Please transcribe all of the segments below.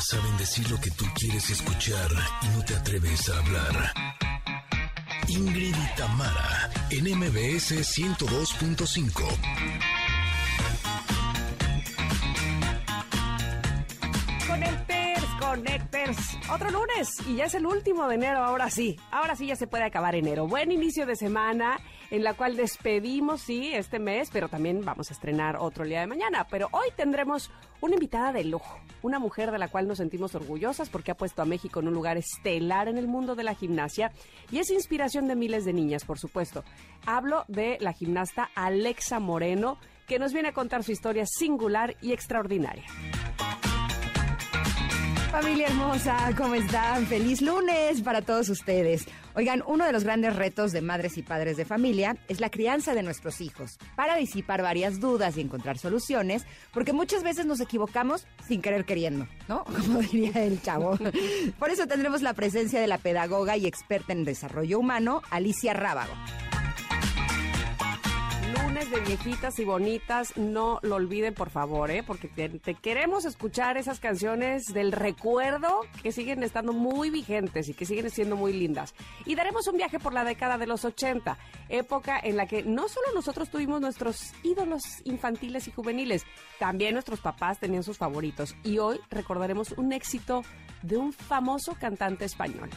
Saben decir lo que tú quieres escuchar y no te atreves a hablar. Ingrid y Tamara, en MBS 102.5. Connecters, Connecters. Otro lunes y ya es el último de enero, ahora sí. Ahora sí ya se puede acabar enero. Buen inicio de semana en la cual despedimos, sí, este mes, pero también vamos a estrenar otro día de mañana. Pero hoy tendremos una invitada de lujo, una mujer de la cual nos sentimos orgullosas porque ha puesto a México en un lugar estelar en el mundo de la gimnasia y es inspiración de miles de niñas, por supuesto. Hablo de la gimnasta Alexa Moreno, que nos viene a contar su historia singular y extraordinaria. Familia hermosa, ¿cómo están? Feliz lunes para todos ustedes. Oigan, uno de los grandes retos de madres y padres de familia es la crianza de nuestros hijos, para disipar varias dudas y encontrar soluciones, porque muchas veces nos equivocamos sin querer queriendo, ¿no? Como diría el chavo. Por eso tendremos la presencia de la pedagoga y experta en desarrollo humano, Alicia Rábago de viejitas y bonitas, no lo olviden por favor, ¿eh? porque te, te, queremos escuchar esas canciones del recuerdo que siguen estando muy vigentes y que siguen siendo muy lindas. Y daremos un viaje por la década de los 80, época en la que no solo nosotros tuvimos nuestros ídolos infantiles y juveniles, también nuestros papás tenían sus favoritos. Y hoy recordaremos un éxito de un famoso cantante español.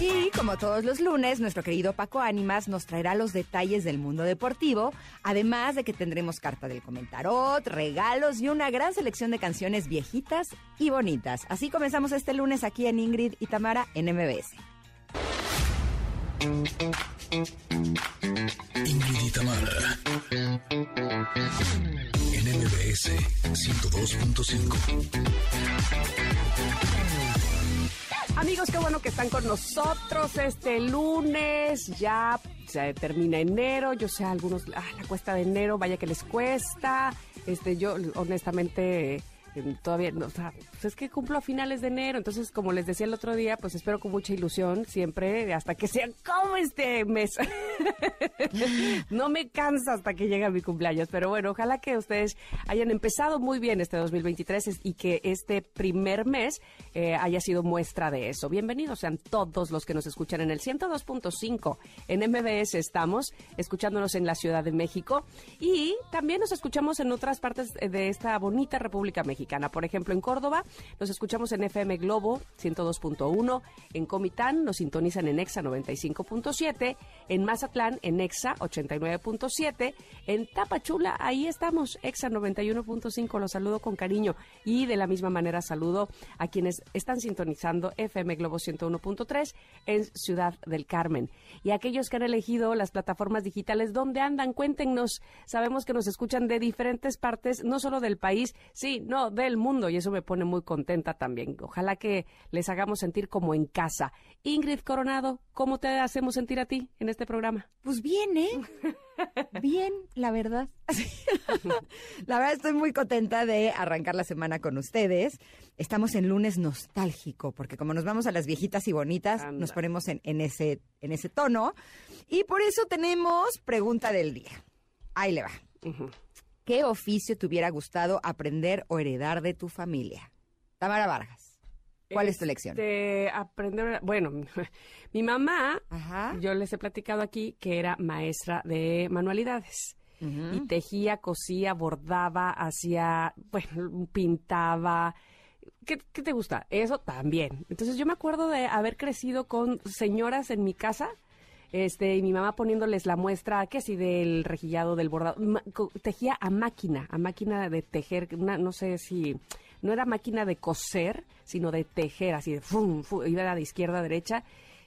Y como todos los lunes, nuestro querido Paco Ánimas nos traerá los detalles del mundo deportivo, además de que tendremos carta del comentarot, regalos y una gran selección de canciones viejitas y bonitas. Así comenzamos este lunes aquí en Ingrid y Tamara en MBS. Ingrid y Tamara en MBS 102.5. Amigos, qué bueno que están con nosotros este lunes. Ya se termina enero. Yo sé, algunos, ah, la cuesta de enero, vaya que les cuesta. Este, yo honestamente todavía, o sea, pues es que cumplo a finales de enero, entonces como les decía el otro día, pues espero con mucha ilusión siempre hasta que sea como este mes. no me cansa hasta que llegue mi cumpleaños, pero bueno, ojalá que ustedes hayan empezado muy bien este 2023 y que este primer mes eh, haya sido muestra de eso. Bienvenidos sean todos los que nos escuchan en el 102.5 en MBS estamos escuchándonos en la Ciudad de México y también nos escuchamos en otras partes de esta bonita República Mexicana. Por ejemplo, en Córdoba nos escuchamos en FM Globo 102.1, en Comitán nos sintonizan en EXA 95.7, en Mazatlán en EXA 89.7, en Tapachula ahí estamos, EXA 91.5, los saludo con cariño y de la misma manera saludo a quienes están sintonizando FM Globo 101.3 en Ciudad del Carmen. Y aquellos que han elegido las plataformas digitales, ¿dónde andan? Cuéntenos. Sabemos que nos escuchan de diferentes partes, no solo del país, sí, no, del mundo y eso me pone muy contenta también. Ojalá que les hagamos sentir como en casa. Ingrid Coronado, ¿cómo te hacemos sentir a ti en este programa? Pues bien, ¿eh? Bien, la verdad. la verdad estoy muy contenta de arrancar la semana con ustedes. Estamos en lunes nostálgico, porque como nos vamos a las viejitas y bonitas, Anda. nos ponemos en, en, ese, en ese tono. Y por eso tenemos pregunta del día. Ahí le va. Uh -huh. ¿Qué oficio te hubiera gustado aprender o heredar de tu familia? Tamara Vargas. ¿Cuál este, es tu elección? Aprender, bueno, mi mamá, Ajá. yo les he platicado aquí que era maestra de manualidades. Uh -huh. Y tejía, cosía, bordaba, hacía, bueno, pintaba. ¿Qué, ¿Qué, te gusta? Eso también. Entonces yo me acuerdo de haber crecido con señoras en mi casa este, y mi mamá poniéndoles la muestra, que si del rejillado, del bordado, tejía a máquina, a máquina de tejer, una, no sé si, no era máquina de coser, sino de tejer, así de, fum, fum, iba de izquierda a derecha,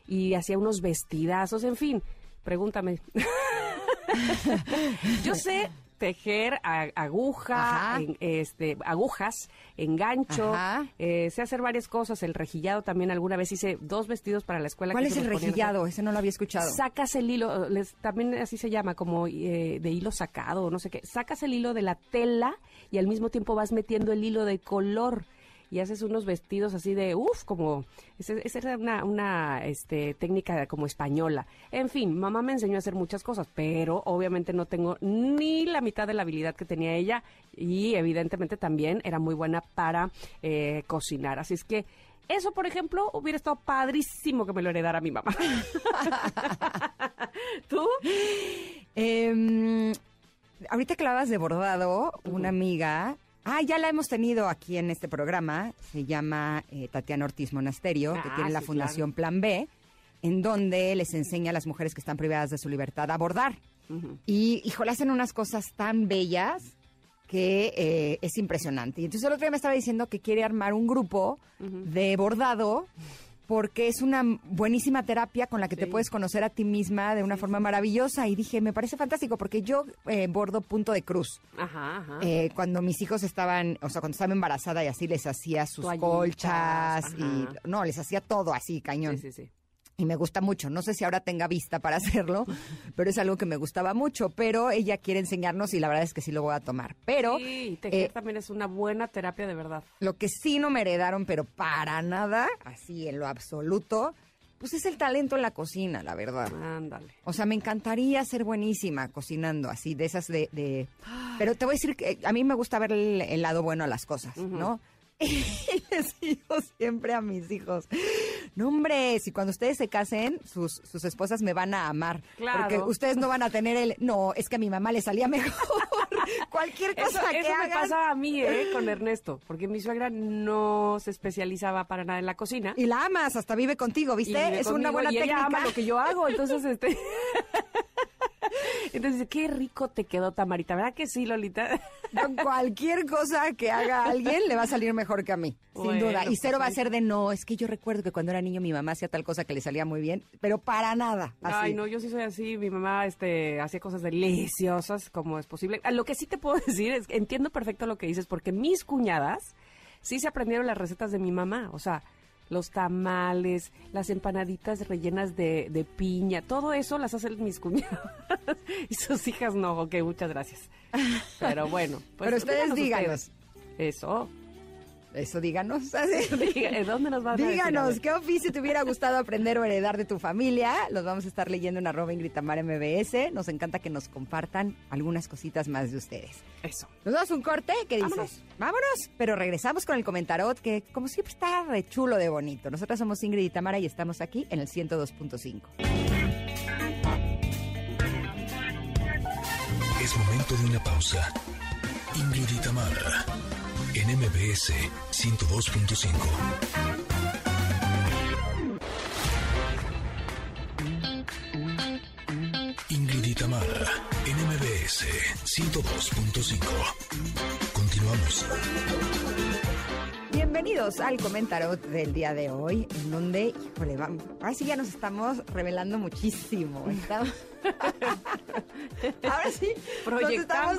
y hacía unos vestidazos, en fin, pregúntame. Yo sé tejer aguja, en, este, agujas, engancho, eh, sé hacer varias cosas, el rejillado también alguna vez hice dos vestidos para la escuela. ¿Cuál es el rejillado? Ese no lo había escuchado. Sacas el hilo, les, también así se llama, como eh, de hilo sacado, no sé qué. Sacas el hilo de la tela y al mismo tiempo vas metiendo el hilo de color y haces unos vestidos así de, uff, como, esa, era una, una este, técnica como española. En fin, mamá me enseñó a hacer muchas cosas, pero obviamente no tengo ni la mitad de la habilidad que tenía ella y evidentemente también era muy buena para eh, cocinar. Así es que eso, por ejemplo, hubiera estado padrísimo que me lo heredara mi mamá. ¿Tú? Em, ahorita que hablabas de bordado, una amiga. Ah, ya la hemos tenido aquí en este programa. Se llama eh, Tatiana Ortiz Monasterio, que Ah, tiene la sí, Fundación Plan B, en donde les enseña a las mujeres que están privadas de su libertad a bordar. Ujú. Y, híjole, hacen unas cosas tan bellas que eh, es impresionante. Y entonces el otro día me estaba diciendo que quiere armar un grupo de bordado porque es una buenísima terapia con la que te puedes conocer a ti misma de una forma maravillosa. Y dije, me parece fantástico porque yo eh, bordo punto de cruz. Ajá, ajá. Eh, cuando mis hijos estaban, o sea, cuando estaba embarazada y así les hacía sus Toallitas, colchas y no, les hacía todo así, cañón sí, sí, sí. Y me gusta mucho. No sé si ahora tenga vista para hacerlo, pero es algo que me gustaba mucho. Pero ella quiere enseñarnos y la verdad es que sí lo voy a tomar. Pero Sí, tejer eh, también es una buena terapia de verdad. lo que sí no me heredaron, pero para nada, así en lo absoluto, pues es el talento en la cocina, la verdad. Ándale. O sea, me encantaría ser buenísima cocinando, así, de esas de... de- Pero te voy a decir que a mí me gusta ver el, el lado bueno a las cosas, ¿no? Y les digo siempre a mis hijos, no hombre, si cuando ustedes se casen, sus, sus esposas me van a amar. Claro. Porque ustedes no van a tener el... No, es que a mi mamá le salía mejor. Cualquier Eso, cosa que eso me hagan. pasa a mí, ¿eh? Con Ernesto, porque mi suegra no se especializaba para nada en la cocina. Y la amas, hasta vive contigo, ¿viste? vive es una buena y técnica. ella ama lo que yo hago, entonces este Entonces, dice, qué rico te quedó Tamarita, ¿verdad que sí, Lolita? Con cualquier cosa que haga alguien le va a salir mejor que a mí, sin duda. Y pues cero va a ahí ser de no, es que yo recuerdo que cuando era niño mi mamá hacía tal cosa que le salía muy bien, pero para nada. Así. Ay, no, yo sí soy así. Mi mamá este, hacía cosas deliciosas, como es posible. Ah, Lo que sí te puedo decir es que entiendo perfecto lo que dices, porque mis cuñadas sí se aprendieron las recetas de mi mamá. O sea, los tamales, las empanaditas rellenas de, de piña, todo eso las hacen mis cuñadas. y sus hijas no, ok, muchas gracias. Pero bueno. pues, Pero ustedes díganos. ustedes. Eso. Eso díganos. ¿Dónde nos van a decir? A Díganos. ¿qué oficio te hubiera gustado aprender o heredar de tu familia? Los vamos a estar leyendo en arroba Ingrid Tamara MBS. Nos encanta que nos compartan algunas cositas más de ustedes. Eso. Nos damos un corte, ¿qué dices? Vámonos. Vámonos, pero regresamos con el comentarot que como siempre está re chulo de bonito. Nosotras somos Ingrid y Tamara y estamos aquí en el 102.5. Es momento de una pausa. Ingrid y Tamara, en MBS 102.5. Ingrid y en MBS 102.5. Continuamos. Bienvenidos al comentarot del día de hoy, en donde, híjole, vamos, ahora sí ya nos estamos revelando muchísimo. Estamos- ahora sí, nos estamos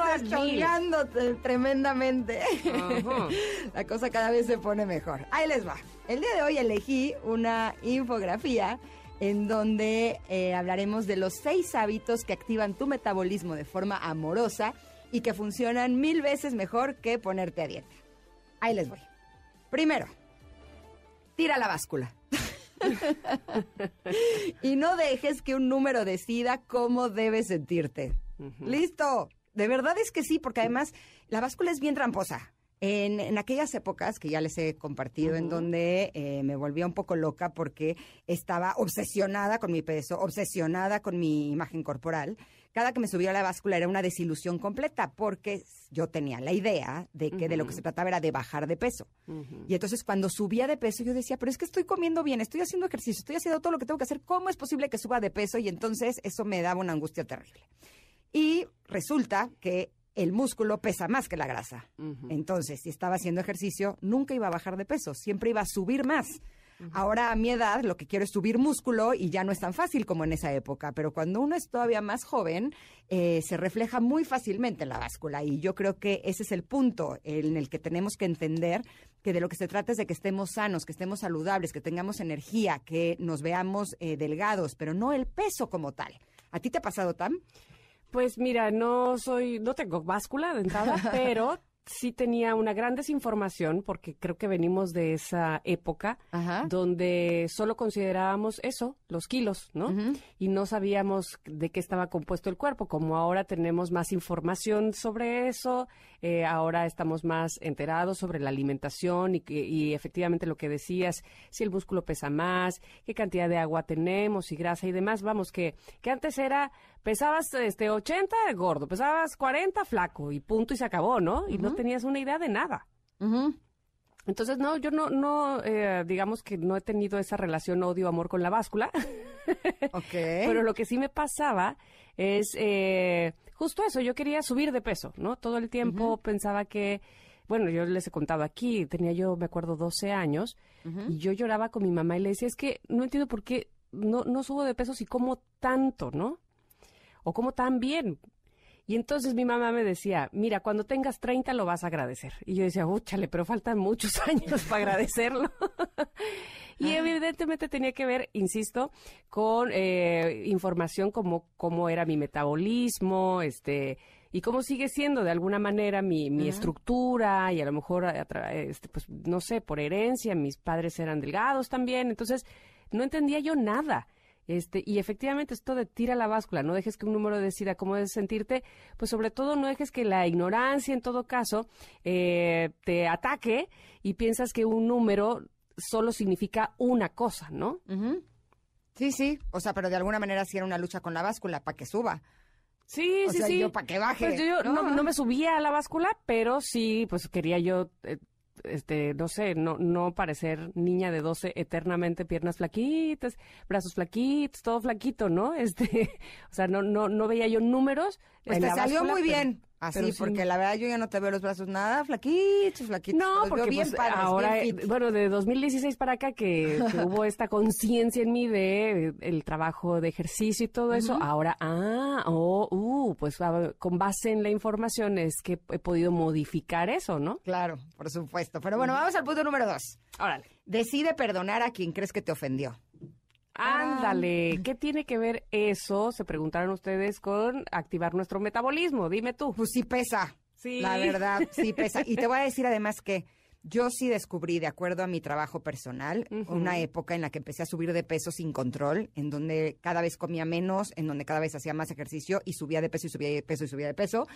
t- tremendamente. La cosa cada vez se pone mejor. Ahí les va. El día de hoy elegí una infografía en donde eh, hablaremos de los seis hábitos que activan tu metabolismo de forma amorosa y que funcionan mil veces mejor que ponerte a dieta. Ahí les voy. Primero, tira la báscula. y no dejes que un número decida cómo debes sentirte. Listo. De verdad es que sí, porque además la báscula es bien tramposa. En, en aquellas épocas que ya les he compartido, en donde eh, me volvía un poco loca porque estaba obsesionada con mi peso, obsesionada con mi imagen corporal, cada que me subía a la báscula era una desilusión completa porque yo tenía la idea de que de lo que se trataba era de bajar de peso. Y entonces cuando subía de peso yo decía, pero es que estoy comiendo bien, estoy haciendo ejercicio, estoy haciendo todo lo que tengo que hacer, ¿cómo es posible que suba de peso? Y entonces eso me daba una angustia terrible. Y resulta que el músculo pesa más que la grasa. Entonces, si estaba haciendo ejercicio, nunca iba a bajar de peso, siempre iba a subir más. Ahora a mi edad lo que quiero es subir músculo y ya no es tan fácil como en esa época, pero cuando uno es todavía más joven, eh, se refleja muy fácilmente en la báscula y yo creo que ese es el punto en el que tenemos que entender que de lo que se trata es de que estemos sanos, que estemos saludables, que tengamos energía, que nos veamos eh, delgados, pero no el peso como tal. ¿A ti te ha pasado, Tam? Pues mira, no soy, no tengo báscula de entrada, pero sí tenía una gran desinformación, porque creo que venimos de esa época Ajá. donde solo considerábamos eso, los kilos, ¿no? Y no sabíamos de qué estaba compuesto el cuerpo. Como ahora tenemos más información sobre eso, eh, ahora estamos más enterados sobre la alimentación y, que, y efectivamente lo que decías, si el músculo pesa más, qué cantidad de agua tenemos y grasa y demás. Vamos, que, que antes era, pesabas este 80 gordo, pesabas 40 flaco y punto y se acabó, ¿no? Y no tenías una idea de nada. Entonces, no, yo no, no eh, digamos que no he tenido esa relación odio-amor con la báscula. Ok. Pero lo que sí me pasaba es eh, justo eso, yo quería subir de peso, ¿no? Todo el tiempo pensaba que, bueno, yo les he contado aquí, tenía yo, me acuerdo, 12 años, y yo lloraba con mi mamá y le decía, es que no entiendo por qué no, no subo de peso si como tanto, ¿no? O como tan bien. Y entonces mi mamá me decía, mira, cuando tengas 30 lo vas a agradecer. Y yo decía, úchale, pero faltan muchos años para agradecerlo. y evidentemente tenía que ver, insisto, con eh, información como cómo era mi metabolismo, este, y cómo sigue siendo de alguna manera mi, mi estructura, y a lo mejor, este, pues, no sé, por herencia, mis padres eran delgados también, entonces no entendía yo nada. Este, y efectivamente esto de tira la báscula, no dejes que un número decida cómo debes sentirte, pues sobre todo no dejes que la ignorancia en todo caso eh, te ataque y piensas que un número solo significa una cosa, ¿no? Sí, sí. O sea, pero de alguna manera sí era una lucha con la báscula para que suba. Sí, O sí, sea, sí. yo pa' que baje, Pues yo ¿no? no, no me subía a la báscula, pero sí, pues quería yo, eh, este, no sé, no, no parecer niña de 12 eternamente, piernas flaquitas, brazos flaquitos, todo flaquito, ¿no? Este, o sea, no, no, no veía yo números. Pues en te la salió báscula, muy pero- bien. Así, pero sí. porque la verdad yo ya no te veo los brazos nada flaquitos, flaquitos. No, porque bien pues, padres, ahora, bien bueno, de 2016 para acá que, que hubo esta conciencia en mí de el trabajo de ejercicio y todo eso, ahora, ah, oh, uh, pues ah, con base en la información es que he podido modificar eso, ¿no? Claro, por supuesto. Pero bueno, vamos al punto número dos. Órale. Decide perdonar a quien crees que te ofendió. Ándale, ¿qué tiene que ver eso? Se preguntaron ustedes con activar nuestro metabolismo. Dime tú. Pues sí pesa. Sí. La verdad, sí pesa. Y te voy a decir además que yo sí descubrí, de acuerdo a mi trabajo personal, una época en la que empecé a subir de peso sin control, en donde cada vez comía menos, en donde cada vez hacía más ejercicio y subía de peso y subía de peso y subía de peso.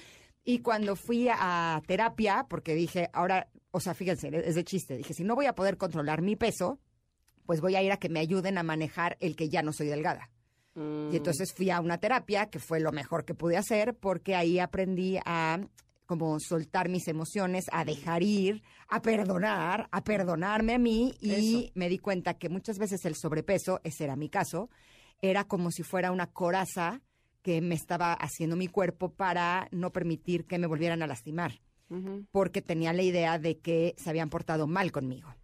Y cuando fui a terapia, porque dije, ahora, o sea, fíjense, es de chiste, dije, si no voy a poder controlar mi peso, pues voy a ir a que me ayuden a manejar el que ya no soy delgada. Mm, Y entonces fui a una terapia, que fue lo mejor que pude hacer, porque ahí aprendí a como soltar mis emociones, a dejar ir, a perdonar, a perdonarme a mí y Eso. me di cuenta que muchas veces el sobrepeso, ese era mi caso, era como si fuera una coraza que me estaba haciendo mi cuerpo para no permitir que me volvieran a lastimar, porque tenía la idea de que se habían portado mal conmigo.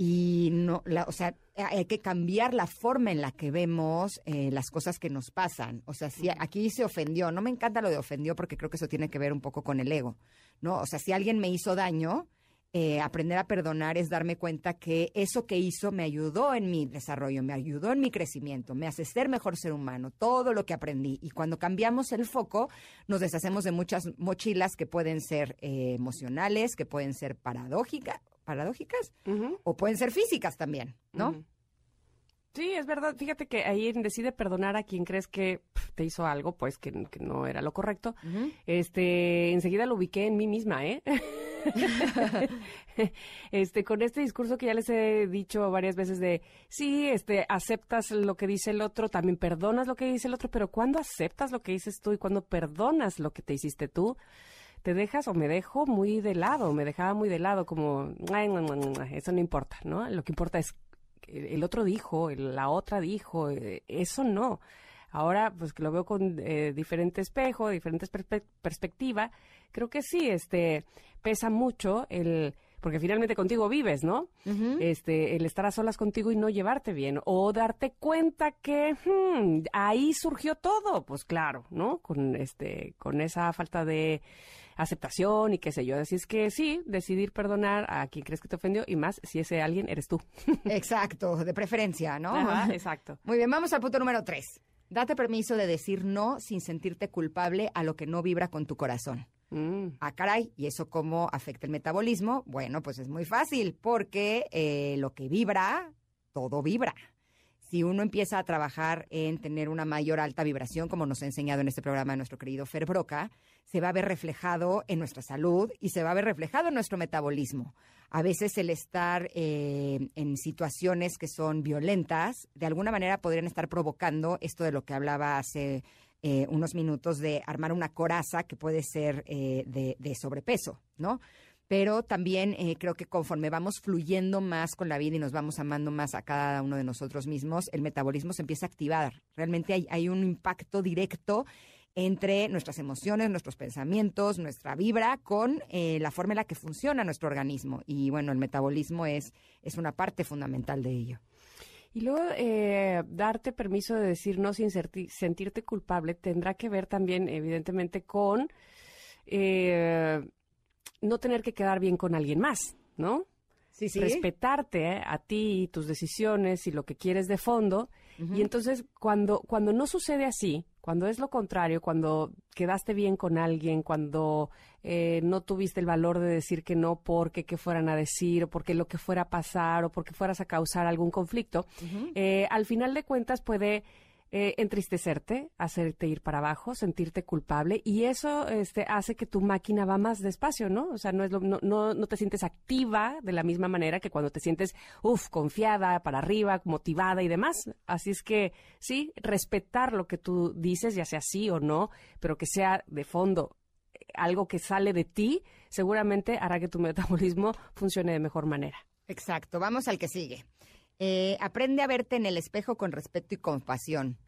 Y no, la, o sea, hay que cambiar la forma en la que vemos eh, las cosas que nos pasan. O sea, si aquí se ofendió, no me encanta lo de ofendió porque creo que eso tiene que ver un poco con el ego, ¿no? O sea, si alguien me hizo daño, eh, aprender a perdonar es darme cuenta que eso que hizo me ayudó en mi desarrollo, me ayudó en mi crecimiento, me hace ser mejor ser humano, todo lo que aprendí. Y cuando cambiamos el foco, nos deshacemos de muchas mochilas que pueden ser eh, emocionales, que pueden ser paradójicas, paradójicas o pueden ser físicas también, ¿no? Sí, es verdad. Fíjate que ahí decide perdonar a quien crees que te hizo algo, pues que, que no era lo correcto. Este, enseguida lo ubiqué en mí misma, ¿eh? este, con este discurso que ya les he dicho varias veces de, sí, este, aceptas lo que dice el otro, también perdonas lo que dice el otro, pero cuando aceptas lo que dices tú y cuando perdonas lo que te hiciste tú, te dejas o me dejo muy de lado, me dejaba muy de lado, como, "Ay, no, no, no, no, eso no importa, ¿no? Lo que importa es el otro dijo, la otra dijo, eh, eso no. Ahora, pues que lo veo con eh, diferente espejo, diferentes perspe- perspectiva, creo que sí, este, pesa mucho el, porque finalmente contigo vives, ¿no? Este, el estar a solas contigo y no llevarte bien, o darte cuenta que hmm, ahí surgió todo, pues claro, ¿no? Con este, con esa falta de aceptación y qué sé yo. Así es que sí, decidir perdonar a quien crees que te ofendió y más si ese alguien eres tú. Exacto, de preferencia, ¿no? Ajá, exacto. Muy bien, vamos al punto número tres. Date permiso de decir no sin sentirte culpable a lo que no vibra con tu corazón. Mm. Ah, caray, ¿y eso cómo afecta el metabolismo? Bueno, pues es muy fácil, porque eh, lo que vibra, todo vibra. Si uno empieza a trabajar en tener una mayor alta vibración, como nos ha enseñado en este programa nuestro querido Fer Broca, se va a ver reflejado en nuestra salud y se va a ver reflejado en nuestro metabolismo. A veces el estar eh, en situaciones que son violentas, de alguna manera podrían estar provocando esto de lo que hablaba hace eh, unos minutos de armar una coraza que puede ser eh, de, de sobrepeso, ¿no? Pero también eh, creo que conforme vamos fluyendo más con la vida y nos vamos amando más a cada uno de nosotros mismos, el metabolismo se empieza a activar. Realmente hay, hay un impacto directo entre nuestras emociones, nuestros pensamientos, nuestra vibra con eh, la forma en la que funciona nuestro organismo. Y bueno, el metabolismo es, es una parte fundamental de ello. Y luego, eh, darte permiso de decir no sin sentirte culpable tendrá que ver también, evidentemente, con eh, no tener que quedar bien con alguien más, ¿no? Sí, Respetarte eh, a ti y tus decisiones y lo que quieres de fondo. Y entonces, cuando, cuando no sucede así, cuando es lo contrario, cuando quedaste bien con alguien, cuando eh, no tuviste el valor de decir que no porque qué fueran a decir, o porque lo que fuera a pasar, o porque fueras a causar algún conflicto, eh, al final de cuentas puede eh, entristecerte, hacerte ir para abajo, sentirte culpable y eso este, hace que tu máquina va más despacio, ¿no? O sea, no, es lo- no, no, no te sientes activa de la misma manera que cuando te sientes, uff, confiada, para arriba, motivada y demás. Así es que sí, respetar lo que tú dices, ya sea sí o no, pero que sea de fondo eh, algo que sale de ti, seguramente hará que tu metabolismo funcione de mejor manera. Exacto, vamos al que sigue. Eh, aprende a verte en el espejo con respeto y compasión.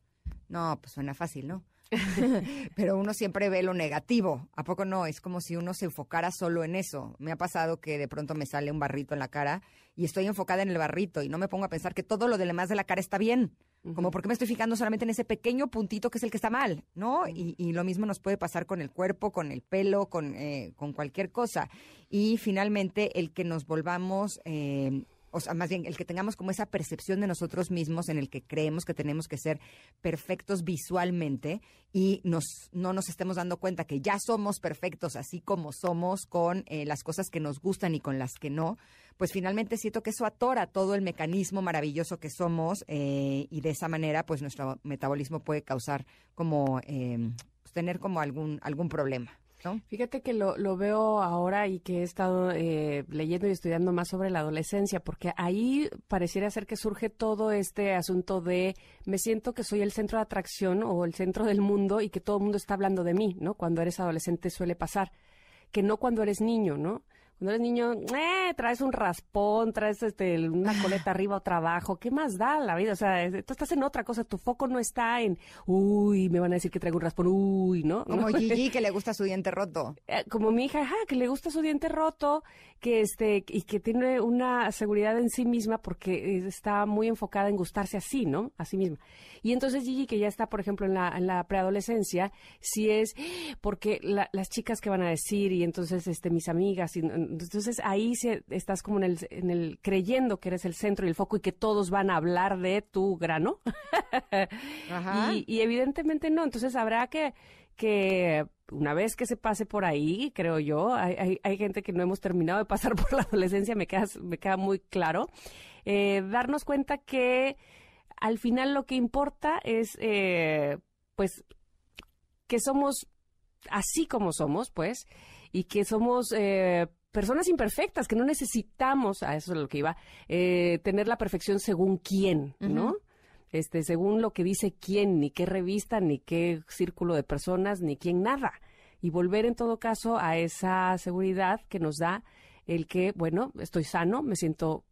No, pues suena fácil, ¿no? Pero uno siempre ve lo negativo. ¿A poco no? Es como si uno se enfocara solo en eso. Me ha pasado que de pronto me sale un barrito en la cara y estoy enfocada en el barrito y no me pongo a pensar que todo lo de demás de la cara está bien. Como porque me estoy fijando solamente en ese pequeño puntito que es el que está mal, ¿no? Y, y lo mismo nos puede pasar con el cuerpo, con el pelo, con, eh, con cualquier cosa. Y finalmente el que nos volvamos... eh, o sea, más bien el que tengamos como esa percepción de nosotros mismos en el que creemos que tenemos que ser perfectos visualmente y nos, no nos estemos dando cuenta que ya somos perfectos así como somos con eh, las cosas que nos gustan y con las que no, pues finalmente siento que eso atora todo el mecanismo maravilloso que somos eh, y de esa manera pues nuestro metabolismo puede causar como eh, pues, tener como algún, algún problema. Fíjate que lo, lo veo ahora y que he estado eh, leyendo y estudiando más sobre la adolescencia, porque ahí pareciera ser que surge todo este asunto de me siento que soy el centro de atracción o el centro del mundo y que todo el mundo está hablando de mí, ¿no? Cuando eres adolescente suele pasar, que no cuando eres niño, ¿no? Cuando eres niño, eh, traes un raspón, traes este, una coleta arriba o trabajo, ¿qué más da la vida? O sea, tú estás en otra cosa, tu foco no está en, uy, me van a decir que traigo un raspón, uy, ¿no? Como Gigi que le gusta su diente roto. eh, como mi hija, ajá, que le gusta su diente roto, que este y que tiene una seguridad en sí misma porque está muy enfocada en gustarse así, ¿no? A sí misma. Y entonces Gigi, que ya está, por ejemplo, en la, en la preadolescencia, si es porque la- las chicas que van a decir y entonces este mis amigas, y, entonces ahí se, estás como en el, en el creyendo que eres el centro y el foco y que todos van a hablar de tu grano. Ajá. Y, y evidentemente no, entonces habrá que, que una vez que se pase por ahí, creo yo, hay, hay, hay gente que no hemos terminado de pasar por la adolescencia, me queda, me queda muy claro, eh, darnos cuenta que al final lo que importa es, eh, pues, que somos así como somos, pues, y que somos eh, personas imperfectas, que no necesitamos, a eso es lo que iba, eh, tener la perfección según quién, ¿no? Este, según lo que dice quién, ni qué revista, ni qué círculo de personas, ni quién nada. Y volver en todo caso a esa seguridad que nos da el que, bueno, estoy sano, me siento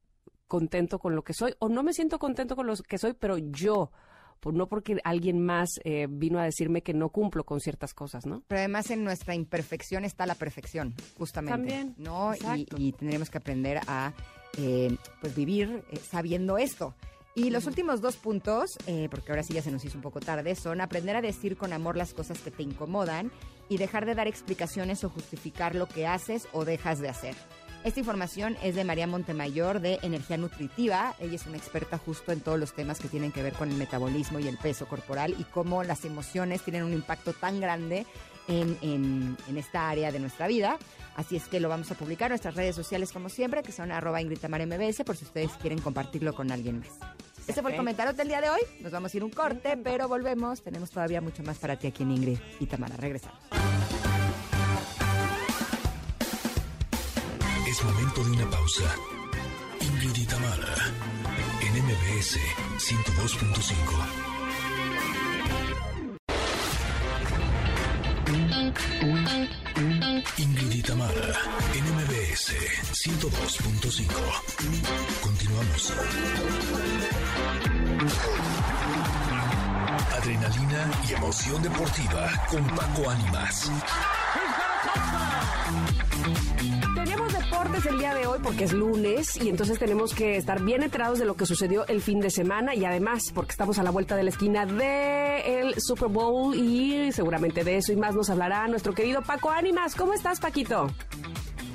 contento con lo que soy, o no me siento contento con lo que soy, pero yo, por, no porque alguien más eh, vino a decirme que no cumplo con ciertas cosas, ¿no? Pero además en nuestra imperfección está la perfección, justamente. También, ¿no? Y, y tendremos que aprender a eh, pues vivir eh, sabiendo esto. Y los últimos dos puntos, eh, porque ahora sí ya se nos hizo un poco tarde, son aprender a decir con amor las cosas que te incomodan y dejar de dar explicaciones o justificar lo que haces o dejas de hacer. Esta información es de María Montemayor de Energía Nutritiva. Ella es una experta justo en todos los temas que tienen que ver con el metabolismo y el peso corporal y cómo las emociones tienen un impacto tan grande en, en, en esta área de nuestra vida. Así es que lo vamos a publicar en nuestras redes sociales como siempre, que son arroba Ingrid Tamara MBS, por si ustedes quieren compartirlo con alguien más. Este fue el comentario del día de hoy. Nos vamos a ir un corte, pero volvemos. Tenemos todavía mucho más para ti aquí en Ingrid y Tamara. Regresamos. Tamara, en MBS 102.5. Ingrid en MBS 102.5. Continuamos. Adrenalina y emoción deportiva con Paco Ánimas. Tenemos deportes el día de hoy porque es lunes y entonces tenemos que estar bien enterados de lo que sucedió el fin de semana y además porque estamos a la vuelta de la esquina del Super Bowl y seguramente de eso y más nos hablará nuestro querido Paco Ánimas. ¿Cómo estás, Paquito?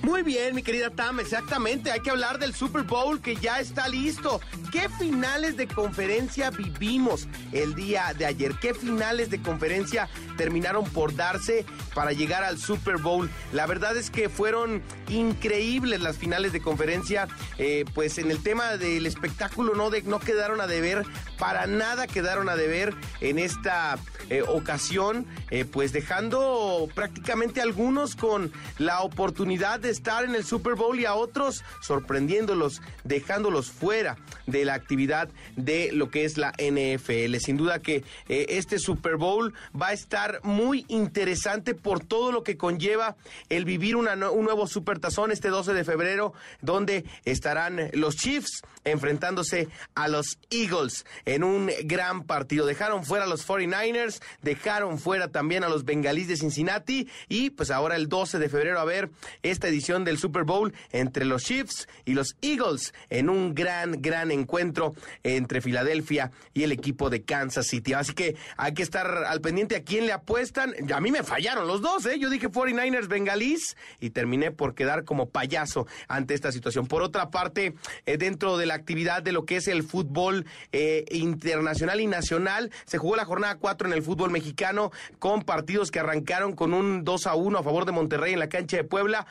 Muy bien, mi querida Tam, exactamente. Hay que hablar del Super Bowl que ya está listo. ¿Qué finales de conferencia vivimos el día de ayer? ¿Qué finales de conferencia terminaron por darse para llegar al Super Bowl? La verdad es que fueron increíbles las finales de conferencia. Eh, pues en el tema del espectáculo no, no quedaron a deber, para nada quedaron a deber en esta eh, ocasión, eh, pues dejando prácticamente algunos con la oportunidad de estar en el Super Bowl y a otros sorprendiéndolos, dejándolos fuera de la actividad de lo que es la NFL. Sin duda que eh, este Super Bowl va a estar muy interesante por todo lo que conlleva el vivir un nuevo Super Tazón este 12 de febrero, donde estarán los Chiefs enfrentándose a los Eagles en un gran partido. Dejaron fuera a los 49ers, dejaron fuera también a los Bengalíes de Cincinnati y pues ahora el 12 de febrero a ver esta edición del Super Bowl entre los Chiefs y los Eagles en un gran, gran encuentro entre Filadelfia y el equipo de Kansas City. Así que hay que estar al pendiente a quién le apuestan. A mí me fallaron los dos, ¿eh? Yo dije 49ers Bengalís y terminé por quedar como payaso ante esta situación. Por otra parte, eh, dentro de la actividad de lo que es el fútbol eh, internacional y nacional, se jugó la jornada 4 en el fútbol mexicano con partidos que arrancaron con un 2 a 1 a favor de Monterrey en la cancha de Puebla.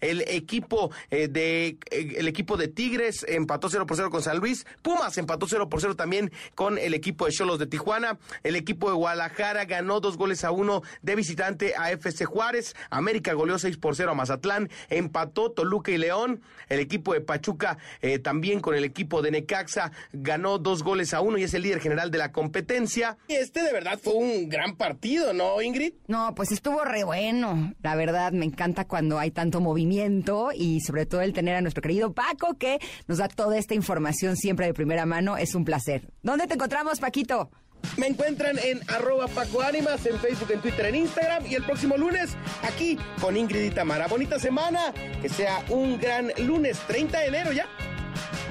El equipo eh, de eh, el equipo de Tigres empató 0 por 0 con San Luis. Pumas empató 0 por 0 también con el equipo de Cholos de Tijuana. El equipo de Guadalajara ganó dos goles a uno de visitante a FC Juárez. América goleó 6 por 0 a Mazatlán. Empató Toluca y León. El equipo de Pachuca eh, también con el equipo de Necaxa ganó dos goles a uno y es el líder general de la competencia. Este de verdad fue un gran partido, ¿no, Ingrid? No, pues estuvo re bueno. La verdad, me encanta cuando hay tanto movimiento y sobre todo el tener a nuestro querido Paco que nos da toda esta información siempre de primera mano. Es un placer. ¿Dónde te encontramos, Paquito? Me encuentran en arroba Paco en Facebook, en Twitter, en Instagram y el próximo lunes aquí con Ingrid y Tamara. Bonita semana, que sea un gran lunes, 30 de enero ya.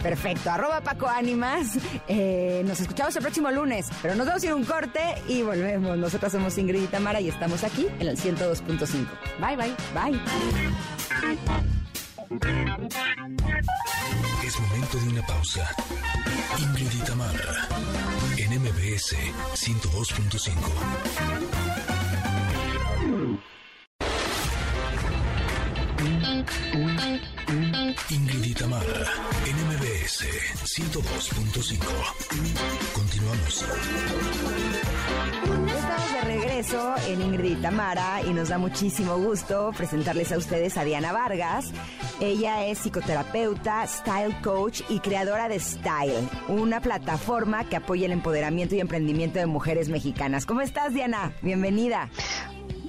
Perfecto, arroba Paco Ánimas. Eh, nos escuchamos el próximo lunes, pero nos vamos a ir un corte y volvemos. Nosotros somos Ingrid y Tamara y estamos aquí en el 102.5. Bye, bye, bye. Es momento de una pausa. Ingrid y Tamara, en MBS 102.5. Ingrid y Tamara, en MBS 102.5. Continuamos. Estamos de regreso en Ingrid y Tamara y nos da muchísimo gusto presentarles a ustedes a Diana Vargas. Ella es psicoterapeuta, style coach y creadora de Style, una plataforma que apoya el empoderamiento y emprendimiento de mujeres mexicanas. ¿Cómo estás, Diana? Bienvenida.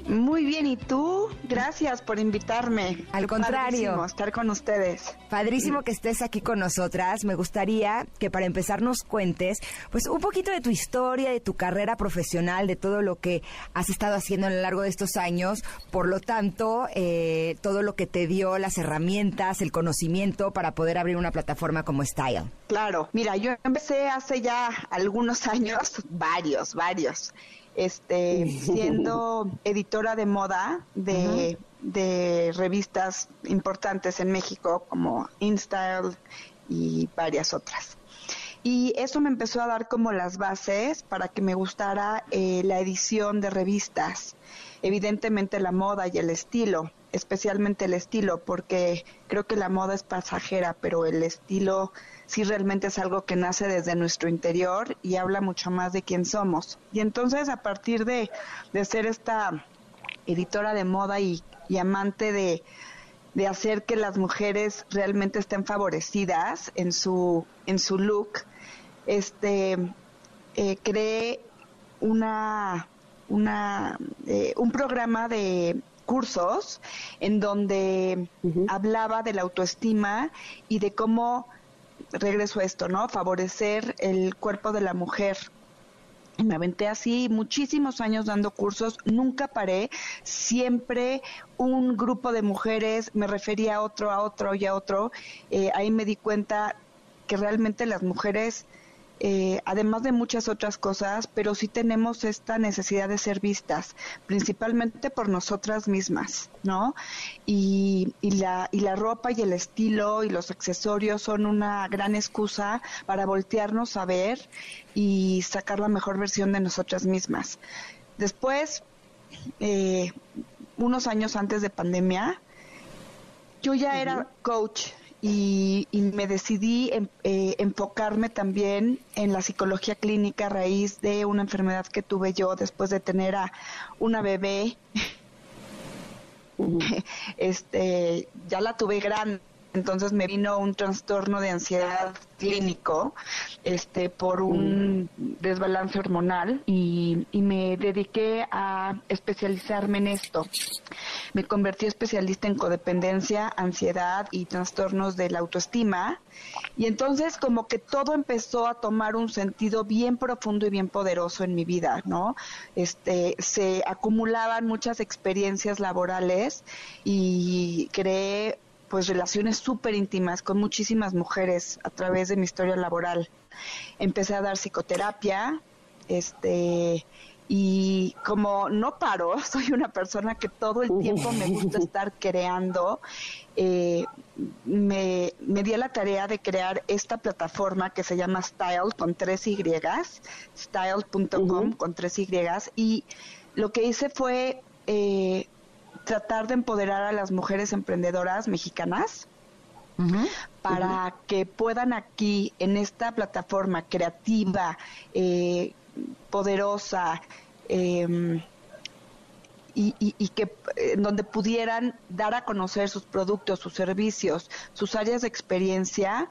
Muy bien, ¿y tú? Gracias por invitarme. Al contrario. Padrísimo estar con ustedes. Padrísimo que estés aquí con nosotras. Me gustaría que para empezar nos cuentes, pues, un poquito de tu historia, de tu carrera profesional, de todo lo que has estado haciendo a lo largo de estos años. Por lo tanto, eh, todo lo que te dio las herramientas, el conocimiento para poder abrir una plataforma como Style. Claro, mira, yo empecé hace ya algunos años, varios, varios, este, siendo editora de moda de, de revistas importantes en México como InStyle y varias otras. Y eso me empezó a dar como las bases para que me gustara eh, la edición de revistas. evidentemente la moda y el estilo, especialmente el estilo, porque creo que la moda es pasajera, pero el estilo sí realmente es algo que nace desde nuestro interior y habla mucho más de quién somos. Y entonces a partir de, de ser esta editora de moda y, amante de, de hacer que las mujeres realmente estén favorecidas en su, en su look, este, eh, creé una, una, eh, un programa de cursos en donde hablaba de la autoestima y de cómo, regreso a esto, ¿no? Favorecer el cuerpo de la mujer. Y me aventé así muchísimos años dando cursos, nunca paré, siempre un grupo de mujeres, me refería a otro, a otro y a otro, eh, ahí me di cuenta que realmente las mujeres eh, además de muchas otras cosas, pero sí tenemos esta necesidad de ser vistas, principalmente por nosotras mismas, ¿no? Y, y, la, y la ropa y el estilo y los accesorios son una gran excusa para voltearnos a ver y sacar la mejor versión de nosotras mismas. Después, eh, unos años antes de pandemia, yo ya era coach y, me decidí eh, enfocarme también en la psicología clínica a raíz de una enfermedad que tuve yo después de tener a una bebé. este, ya la tuve grande entonces me vino un trastorno de ansiedad clínico este por un desbalance hormonal y, me dediqué a especializarme en esto. Me convertí especialista en codependencia, ansiedad y trastornos de la autoestima y entonces como que todo empezó a tomar un sentido bien profundo y bien poderoso en mi vida, ¿no? Este se acumulaban muchas experiencias laborales y creé pues relaciones súper íntimas con muchísimas mujeres a través de mi historia laboral. Empecé a dar psicoterapia, este, y como no paro, soy una persona que todo el tiempo me gusta estar creando, eh, me, me di a la tarea de crear esta plataforma que se llama Style con tres Y, style.com con tres Y, y lo que hice fue eh, tratar de empoderar a las mujeres emprendedoras mexicanas para que puedan aquí, en esta plataforma creativa, eh, poderosa, em, y, y, que eh, donde pudieran dar a conocer sus productos, sus servicios, sus áreas de experiencia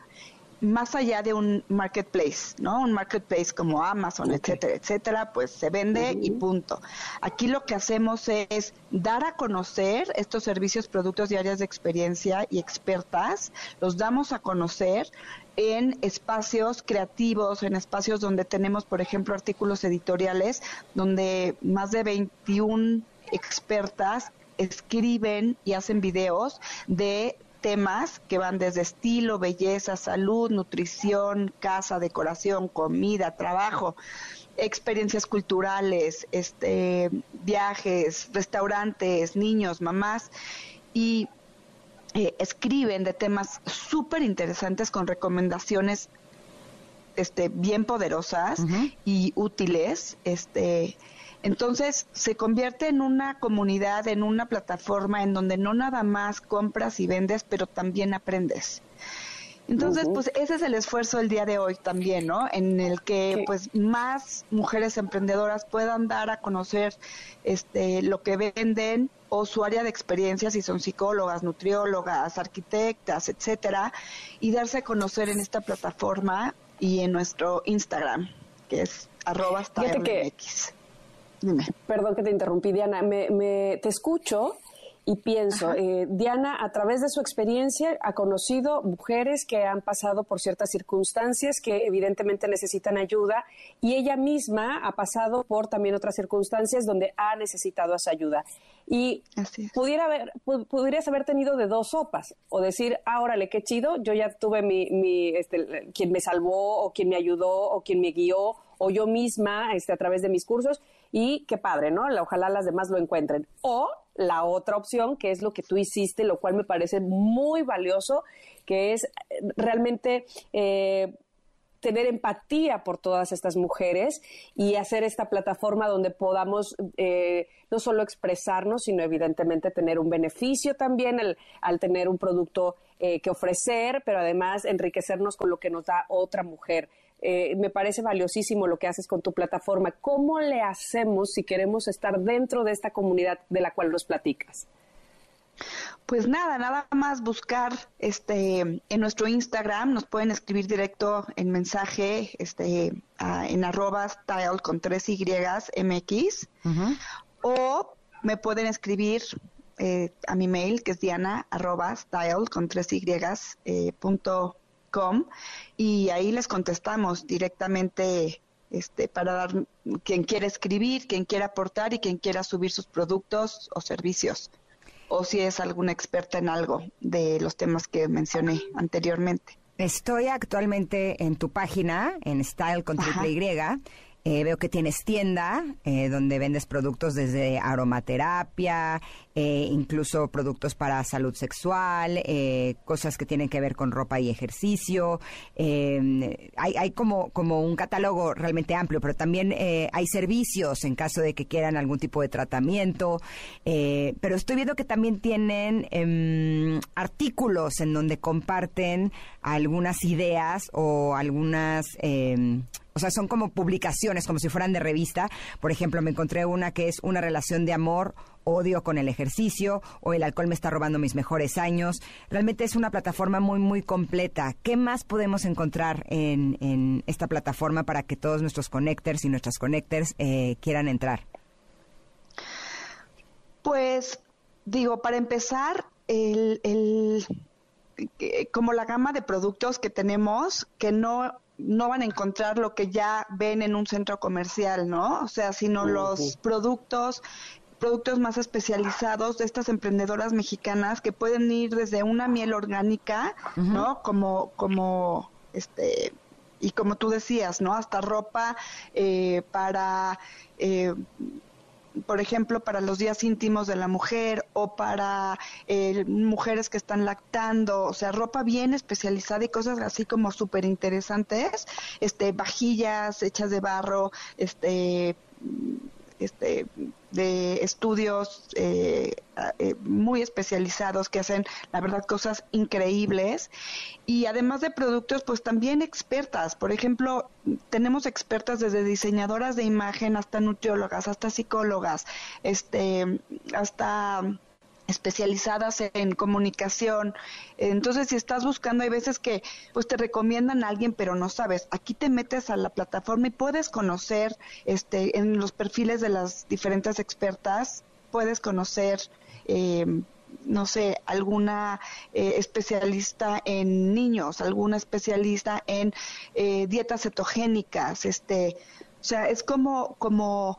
más allá de un marketplace, ¿no? Un marketplace como Amazon, etcétera, etcétera, pues se vende y punto. Aquí lo que hacemos es dar a conocer estos servicios, productos y áreas de experiencia y expertas, los damos a conocer en espacios creativos, en espacios donde tenemos, por ejemplo, artículos editoriales, donde más de 21 expertas escriben y hacen videos de temas que van desde estilo, belleza, salud, nutrición, casa, decoración, comida, trabajo, experiencias culturales, este, viajes, restaurantes, niños, mamás y eh, escriben de temas súper interesantes con recomendaciones este, bien poderosas y útiles, este, entonces se convierte en una comunidad, en una plataforma en donde no nada más compras y vendes, pero también aprendes. Entonces, pues ese es el esfuerzo del día de hoy también, ¿no? En el que pues más mujeres emprendedoras puedan dar a conocer este lo que venden o su área de experiencia si son psicólogas, nutriólogas, arquitectas, etcétera, y darse a conocer en esta plataforma y en nuestro Instagram, que es arroba Perdón que te interrumpí, Diana. Me, me, te escucho y pienso, eh, Diana, a través de su experiencia, ha conocido mujeres que han pasado por ciertas circunstancias que evidentemente necesitan ayuda y ella misma ha pasado por también otras circunstancias donde ha necesitado esa ayuda. Y pudiera haber, pudieras haber tenido de dos sopas o decir, ah, órale, qué chido, yo ya tuve mi, mi este, quien me salvó o quien me ayudó o quien me guió o yo misma este, a través de mis cursos y qué padre, ¿no? Ojalá las demás lo encuentren. O la otra opción, que es lo que tú hiciste, lo cual me parece muy valioso, que es eh, realmente... Eh, tener empatía por todas estas mujeres y hacer esta plataforma donde podamos eh, no solo expresarnos, sino evidentemente tener un beneficio también al tener un producto que ofrecer, pero además enriquecernos con lo que nos da otra mujer. Eh, me parece valiosísimo lo que haces con tu plataforma. ¿Cómo le hacemos si queremos estar dentro de esta comunidad de la cual nos platicas? Pues nada, nada más buscar este en nuestro Instagram, nos pueden escribir directo en mensaje este en arroba style con tres Y MX o me pueden escribir eh, a mi mail que es diana arroba style con tres Y eh, punto com y ahí les contestamos directamente este, para dar quien quiera escribir, quien quiera aportar y quien quiera subir sus productos o servicios o si es alguna experta en algo de los temas que mencioné anteriormente. Estoy actualmente en tu página, en Style con triple Y, eh, veo que tienes tienda eh, donde vendes productos desde aromaterapia, eh, incluso productos para salud sexual, cosas que tienen que ver con ropa y ejercicio. hay, hay como, como un catálogo realmente amplio, pero también hay servicios en caso de que quieran algún tipo de tratamiento. pero estoy viendo que también tienen em, artículos en donde comparten algunas ideas o algunas em, o sea, son como publicaciones, como si fueran de revista. Por ejemplo, me encontré una que es una relación de amor, odio con el ejercicio o el alcohol me está robando mis mejores años. Realmente es una plataforma muy, muy completa. ¿Qué más podemos encontrar en, esta plataforma para que todos nuestros connectors y nuestras connectors eh, quieran entrar? Pues digo, para empezar, el, el, eh, como la gama de productos que tenemos, que no no van a encontrar lo que ya ven en un centro comercial, ¿no? O sea, sino los productos productos más especializados de estas emprendedoras mexicanas que pueden ir desde una miel orgánica, ¿no? Como como este y como tú decías, ¿no? Hasta ropa eh, para eh, por ejemplo, para los días íntimos de la mujer o para eh, mujeres que están lactando, o sea, ropa bien especializada y cosas así como súper interesantes, este, vajillas hechas de barro, este, este, de estudios eh, eh, muy especializados que hacen, la verdad, cosas increíbles. Y además de productos, pues también expertas. Por ejemplo, tenemos expertas desde diseñadoras de imagen hasta nutriólogas, hasta psicólogas, este, hasta especializadas en comunicación. Entonces, si estás buscando, hay veces que pues te recomiendan a alguien, pero no sabes. Aquí te metes a la plataforma y puedes conocer este en los perfiles de las diferentes expertas, puedes conocer eh, no sé, alguna eh, especialista en niños, alguna especialista en eh, dietas cetogénicas, este, o sea, es como, como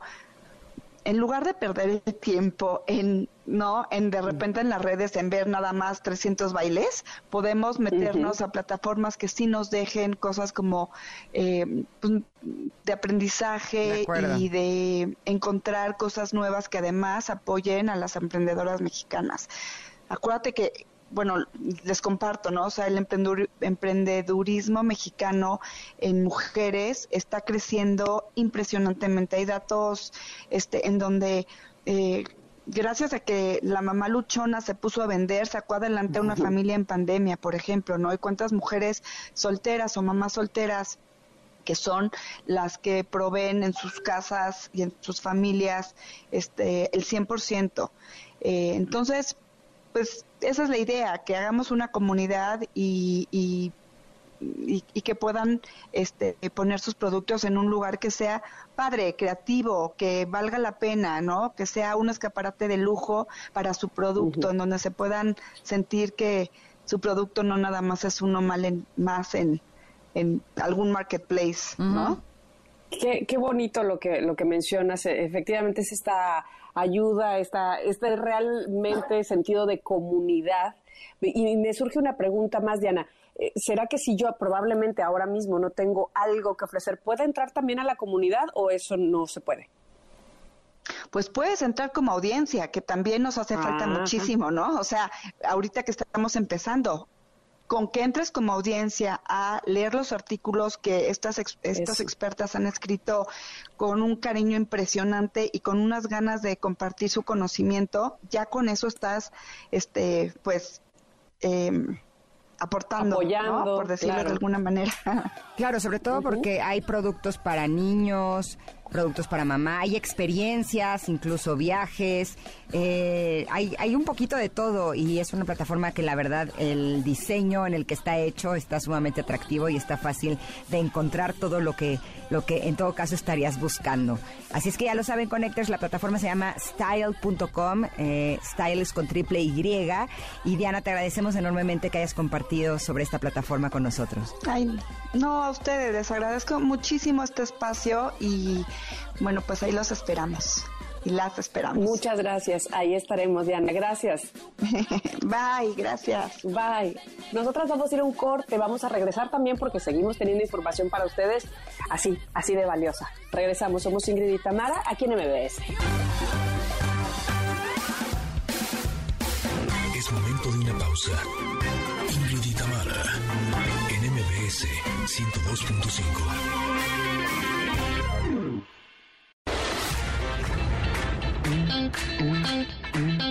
en lugar de perder el tiempo en, ¿no? En de repente en las redes, en ver nada más 300 bailes, podemos meternos a plataformas que sí nos dejen cosas como eh, pues, de aprendizaje y de encontrar cosas nuevas que además apoyen a las emprendedoras mexicanas. Acuérdate que bueno, les comparto, ¿no? O sea, el emprendedurismo mexicano en mujeres está creciendo impresionantemente. Hay datos este, en donde... Eh, gracias a que la mamá luchona se puso a vender, sacó adelante a una familia en pandemia, por ejemplo, ¿no? hay cuántas mujeres solteras o mamás solteras que son las que proveen en sus casas y en sus familias este el 100%. Eh, entonces, pues esa es la idea, que hagamos una comunidad y, y, que puedan este, poner sus productos en un lugar que sea padre, creativo, que valga la pena, ¿no? Que sea un escaparate de lujo para su producto, en donde se puedan sentir que su producto no nada más es uno mal en, más en, en algún marketplace, ¿no? Qué, qué bonito lo que, lo que mencionas. Efectivamente es esta ayuda, esta, este realmente sentido de comunidad. Y me surge una pregunta más, Diana. Eh, ¿Será que si yo probablemente ahora mismo no tengo algo que ofrecer, ¿puede entrar también a la comunidad o eso no se puede? Pues puedes entrar como audiencia, que también nos hace falta muchísimo, ¿no? O sea, ahorita que estamos empezando, con que entres como audiencia a leer los artículos que estas, estas expertas han escrito con un cariño impresionante y con unas ganas de compartir su conocimiento, ya con eso estás, este, pues, eh, aportando, Apoyando, por decirlo de alguna manera. Claro, sobre todo porque hay productos para niños, productos para mamá, hay experiencias, incluso viajes, eh, hay, hay un poquito de todo y es una plataforma que la verdad el diseño en el que está hecho está sumamente atractivo y está fácil de encontrar todo lo que, lo que en todo caso estarías buscando. Así es que ya lo saben, Connectors, la plataforma se llama style.com, eh, styles con triple Y. Y Diana, te agradecemos enormemente que hayas compartido sobre esta plataforma con nosotros. Ay, no, a ustedes les agradezco muchísimo este espacio y bueno, pues ahí los esperamos y las esperamos. Muchas gracias. Ahí estaremos, Diana. Gracias. Bye, gracias. Bye. Nosotras vamos a ir a un corte. Vamos a regresar también porque seguimos teniendo información para ustedes así, así de valiosa. Regresamos. Somos Ingrid y Tamara aquí en MBS. Es momento de una pausa. Ingrid y Tamara en MBS 102.5.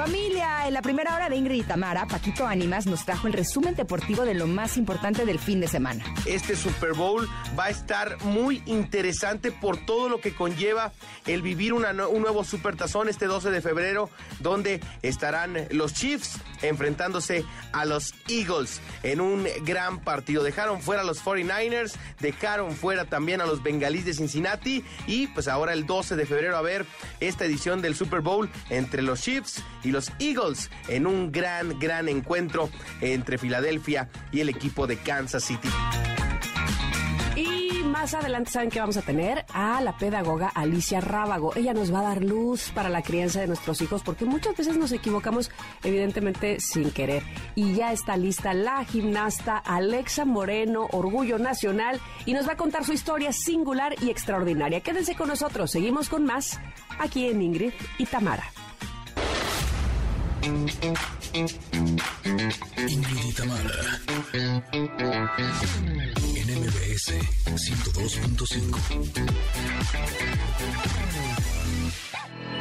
Familia, en la primera hora de Ingrid y Tamara, Paquito Ánimas nos trajo el resumen deportivo de lo más importante del fin de semana. Este Super Bowl va a estar muy interesante por todo lo que conlleva el vivir un nuevo Super Tazón este 12 de febrero, donde estarán los Chiefs enfrentándose a los Eagles en un gran partido. Dejaron fuera a los 49ers, dejaron fuera también a los Bengalíes de Cincinnati y pues ahora el 12 de febrero a ver esta edición del Super Bowl entre los Chiefs y los Eagles en un gran, gran encuentro entre Filadelfia y el equipo de Kansas City. Y más adelante, ¿saben qué vamos a tener? A la pedagoga Alicia Rábago. Ella nos va a dar luz para la crianza de nuestros hijos porque muchas veces nos equivocamos, evidentemente, sin querer. Y ya está lista la gimnasta Alexa Moreno, Orgullo Nacional, y nos va a contar su historia singular y extraordinaria. Quédense con nosotros. Seguimos con más aquí en Ingrid y Tamara. Ingrid y Tamara. En MBS 102.5.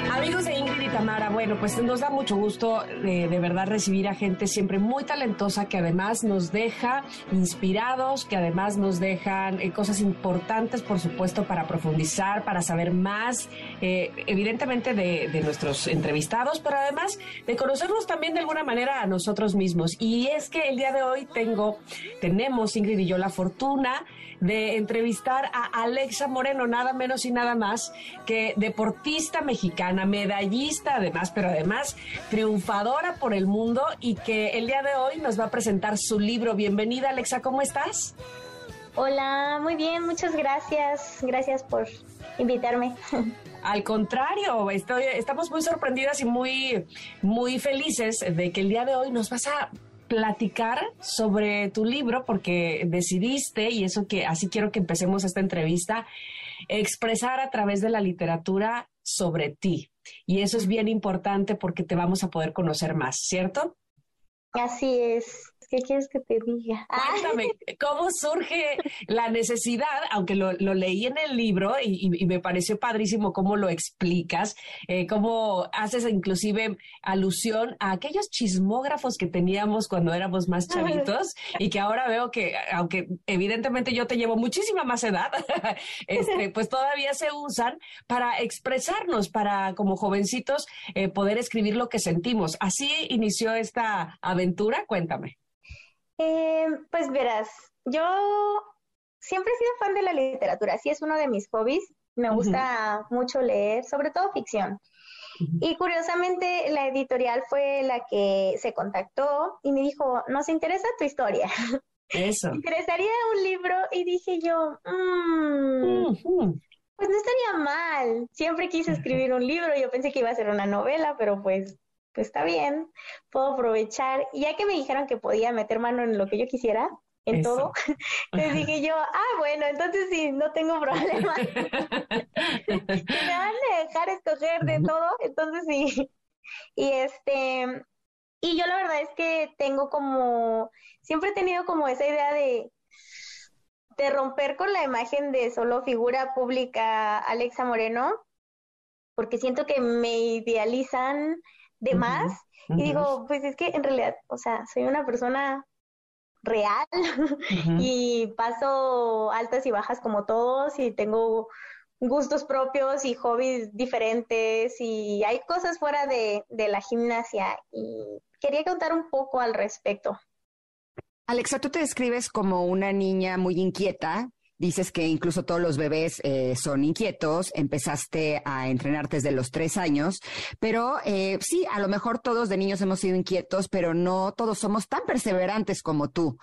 Amigos de Ingrid y Tamara, bueno, pues nos da mucho gusto eh, de verdad recibir a gente siempre muy talentosa que además nos deja inspirados, que además nos dejan eh, cosas importantes, por supuesto, para profundizar, para saber más, eh, evidentemente de, de, nuestros entrevistados, pero además de conocernos también de alguna manera a nosotros mismos. Y es que el día de hoy tengo, tenemos Ingrid y yo la fortuna de entrevistar a Alexa Moreno, nada menos y nada más que deportista mexicana, medallista además, pero además triunfadora por el mundo y que el día de hoy nos va a presentar su libro. Bienvenida Alexa, ¿cómo estás? Hola, muy bien, muchas gracias. Gracias por invitarme. Al contrario, estoy, estamos muy sorprendidas y muy, muy felices de que el día de hoy nos vas a platicar sobre tu libro porque decidiste, y eso que así quiero que empecemos esta entrevista, expresar a través de la literatura sobre ti. Y eso es bien importante porque te vamos a poder conocer más, ¿cierto? Así es. ¿Qué quieres que te diga? Cuéntame, ¿cómo surge la necesidad? Aunque lo, leí en el libro y, me pareció padrísimo cómo lo explicas, eh, cómo haces inclusive alusión a aquellos chismógrafos que teníamos cuando éramos más chavitos y que ahora veo que, aunque evidentemente yo te llevo muchísima más edad, este, pues todavía se usan para expresarnos, para como jovencitos eh, poder escribir lo que sentimos. Así inició esta aventura, cuéntame. Eh, pues verás, yo siempre he sido fan de la literatura, sí es uno de mis hobbies, me gusta mucho leer, sobre todo ficción. Y curiosamente la editorial fue la que se contactó y me dijo, nos interesa tu historia. Eso. ¿Me interesaría un libro? Y dije yo, mmm, pues no estaría mal. Siempre quise escribir un libro, yo pensé que iba a ser una novela, pero pues pues está bien, puedo aprovechar. Y ya que me dijeron que podía meter mano en lo que yo quisiera, en todo. Entonces dije yo, ah, bueno, entonces sí, no tengo problema. me van a dejar escoger de todo, entonces sí. Y este, y yo la verdad es que tengo como, siempre he tenido como esa idea de, de romper con la imagen de solo figura pública Alexa Moreno, porque siento que me idealizan de más. Y digo, pues es que en realidad, o sea, soy una persona real y paso altas y bajas como todos y tengo gustos propios y hobbies diferentes y hay cosas fuera de, de la gimnasia y quería contar un poco al respecto. Alexa, tú te describes como una niña muy inquieta, Dices que incluso todos los bebés eh, son inquietos, empezaste a entrenarte desde los tres años, pero eh, sí, a lo mejor todos de niños hemos sido inquietos, pero no todos somos tan perseverantes como tú.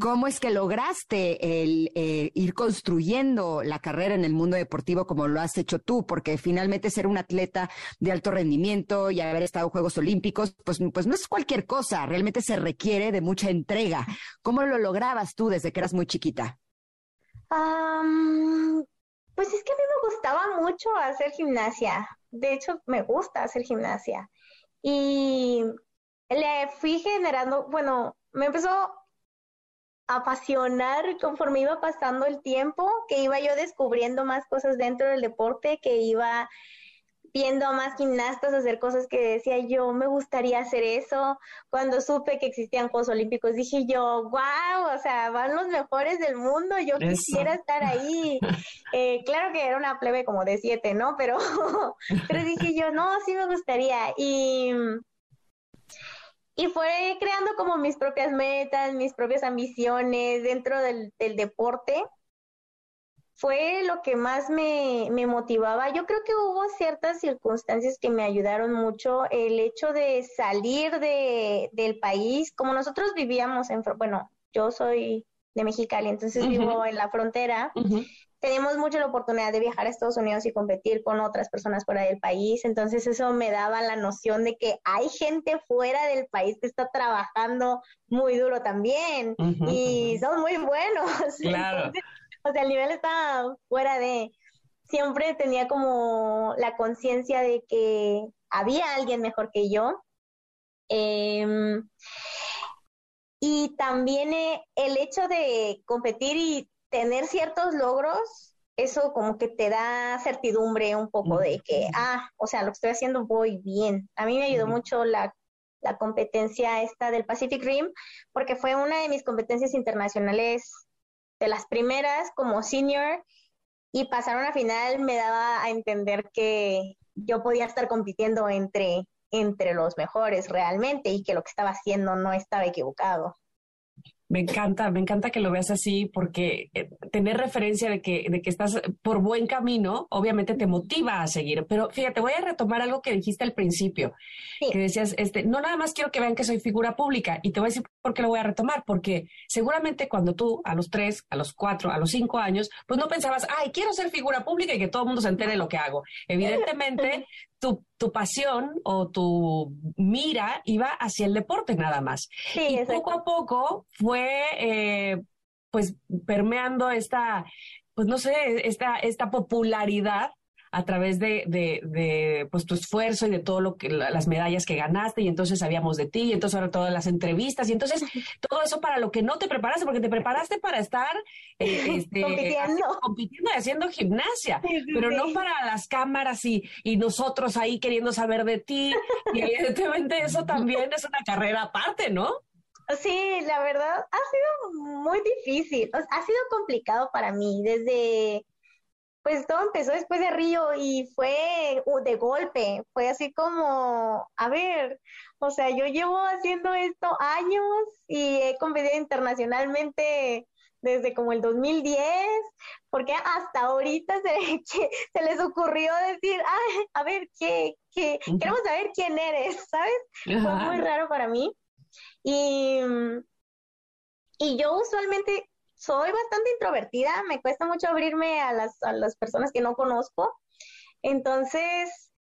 ¿Cómo es que lograste el eh, ir construyendo la carrera en el mundo deportivo como lo has hecho tú? Porque finalmente ser un atleta de alto rendimiento y haber estado en Juegos Olímpicos, pues, pues no es cualquier cosa, realmente se requiere de mucha entrega. ¿Cómo lo lograbas tú desde que eras muy chiquita? Pues es que a mí me gustaba mucho hacer gimnasia. De hecho, me gusta hacer gimnasia. Y le fui generando, bueno, me empezó a apasionar conforme iba pasando el tiempo, que iba yo descubriendo más cosas dentro del deporte, que iba viendo a más gimnastas hacer cosas que decía yo, me gustaría hacer eso. Cuando supe que existían Juegos Olímpicos, dije yo, wow, o sea, van los mejores del mundo, yo quisiera estar ahí. Eh, claro que era una plebe como de siete, ¿no? Pero, pero dije yo, no, sí me gustaría. Y, y fue creando como mis propias metas, mis propias ambiciones dentro del, del deporte fue lo que más me, me, motivaba. Yo creo que hubo ciertas circunstancias que me ayudaron mucho. El hecho de salir de, del país, como nosotros vivíamos en, bueno, yo soy de Mexicali, entonces vivo en la frontera. Teníamos mucha la oportunidad de viajar a Estados Unidos y competir con otras personas fuera del país, entonces eso me daba la noción de que hay gente fuera del país que está trabajando muy duro también y son muy buenos. Claro. O sea, el nivel estaba fuera de, siempre tenía como la conciencia de que había alguien mejor que yo. Em, y también eh, el hecho de competir y tener ciertos logros, eso como que te da certidumbre un poco de que, ah, o sea, lo que estoy haciendo voy bien. A mí me ayudó mucho la, la competencia esta del Pacific Rim, porque fue una de mis competencias internacionales de las primeras como senior y pasar a una final me daba a entender que yo podía estar compitiendo entre, entre los mejores realmente y que lo que estaba haciendo no estaba equivocado. Me encanta, me encanta que lo veas así porque eh, tener referencia de que, de que estás por buen camino, obviamente te motiva a seguir. Pero fíjate, voy a retomar algo que dijiste al principio, que decías, este, no nada más quiero que vean que soy figura pública y te voy a decir por qué lo voy a retomar, porque seguramente cuando tú a los tres, a los cuatro, a los cinco años, pues no pensabas, ay, quiero ser figura pública y que todo el mundo se entere de lo que hago. Evidentemente, tu, tu, pasión o tu mira iba hacia el deporte nada más. y poco a poco fue eh, pues permeando esta, pues no sé, esta, esta popularidad a través de, de, de, pues tu esfuerzo y de todo lo que las medallas que ganaste y entonces sabíamos de ti y entonces ahora todas las entrevistas y entonces todo eso para lo que no te preparaste porque te preparaste para estar eh, este, compitiendo. compitiendo y haciendo gimnasia pero no para las cámaras y, y nosotros ahí queriendo saber de ti y evidentemente eso también es una carrera aparte ¿no? Sí, la verdad ha sido muy difícil, ha sido complicado para mí desde pues todo empezó después de Río y fue uh, de golpe, fue así como, a ver, o sea, yo llevo haciendo esto años y he competido internacionalmente desde como el 2010, porque hasta ahorita se, se les ocurrió decir, a ver, ¿qué, qué? queremos saber quién eres, ¿sabes? Fue muy raro para mí. Y, y yo usualmente soy bastante introvertida, me cuesta mucho abrirme a las, a las personas que no conozco. Entonces,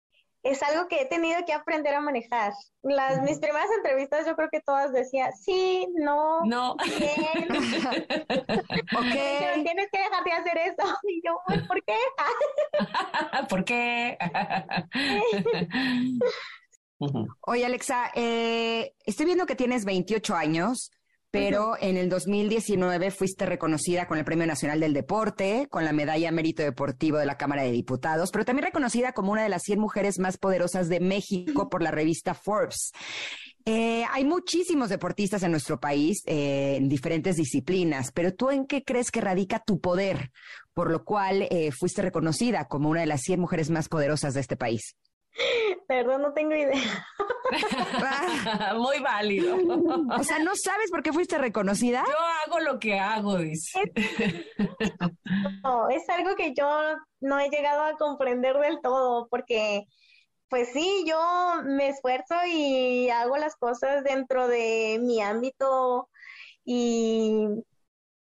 es algo que he tenido que aprender a manejar. Las, Mis primeras entrevistas yo creo que todas decían, sí, no, no. bien. okay. tienes que dejar de hacer eso. Y yo, ¿por qué? ¿Por qué? Oye, Alexa, eh, estoy viendo que tienes 28 años pero en el 2019 fuiste reconocida con el Premio Nacional del Deporte, con la Medalla Mérito Deportivo de la Cámara de Diputados, pero también reconocida como una de las 100 mujeres más poderosas de México por la revista Forbes. Eh, hay muchísimos deportistas en nuestro país eh, en diferentes disciplinas, pero ¿tú en qué crees que radica tu poder, por lo cual eh, fuiste reconocida como una de las 100 mujeres más poderosas de este país? Perdón, no tengo idea. Muy válido. O sea, ¿no sabes por qué fuiste reconocida? Yo hago lo que hago, dice. No, es algo que yo no he llegado a comprender del todo, porque pues sí, yo me esfuerzo y hago las cosas dentro de mi ámbito y,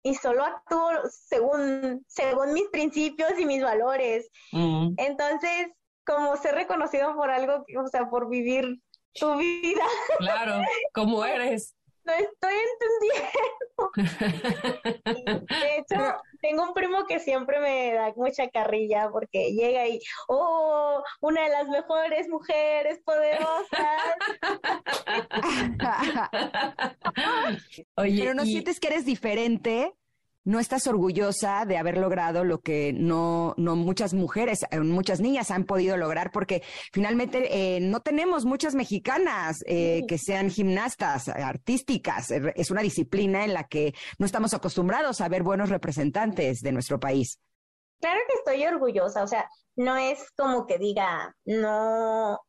y solo actúo según, según mis principios y mis valores. Mm. Entonces, como ser reconocido por algo, o sea, por vivir tu vida. Claro, como eres. No estoy entendiendo. De hecho, tengo un primo que siempre me da mucha carrilla porque llega y, oh, una de las mejores mujeres poderosas. Oye, Pero no sientes que eres diferente no estás orgullosa de haber logrado lo que no, no muchas mujeres, eh, muchas niñas han podido lograr, porque finalmente eh, no tenemos muchas mexicanas eh, que sean gimnastas artísticas. Es una disciplina en la que no estamos acostumbrados a ver buenos representantes de nuestro país. Claro que estoy orgullosa, o sea, no es como que diga, no,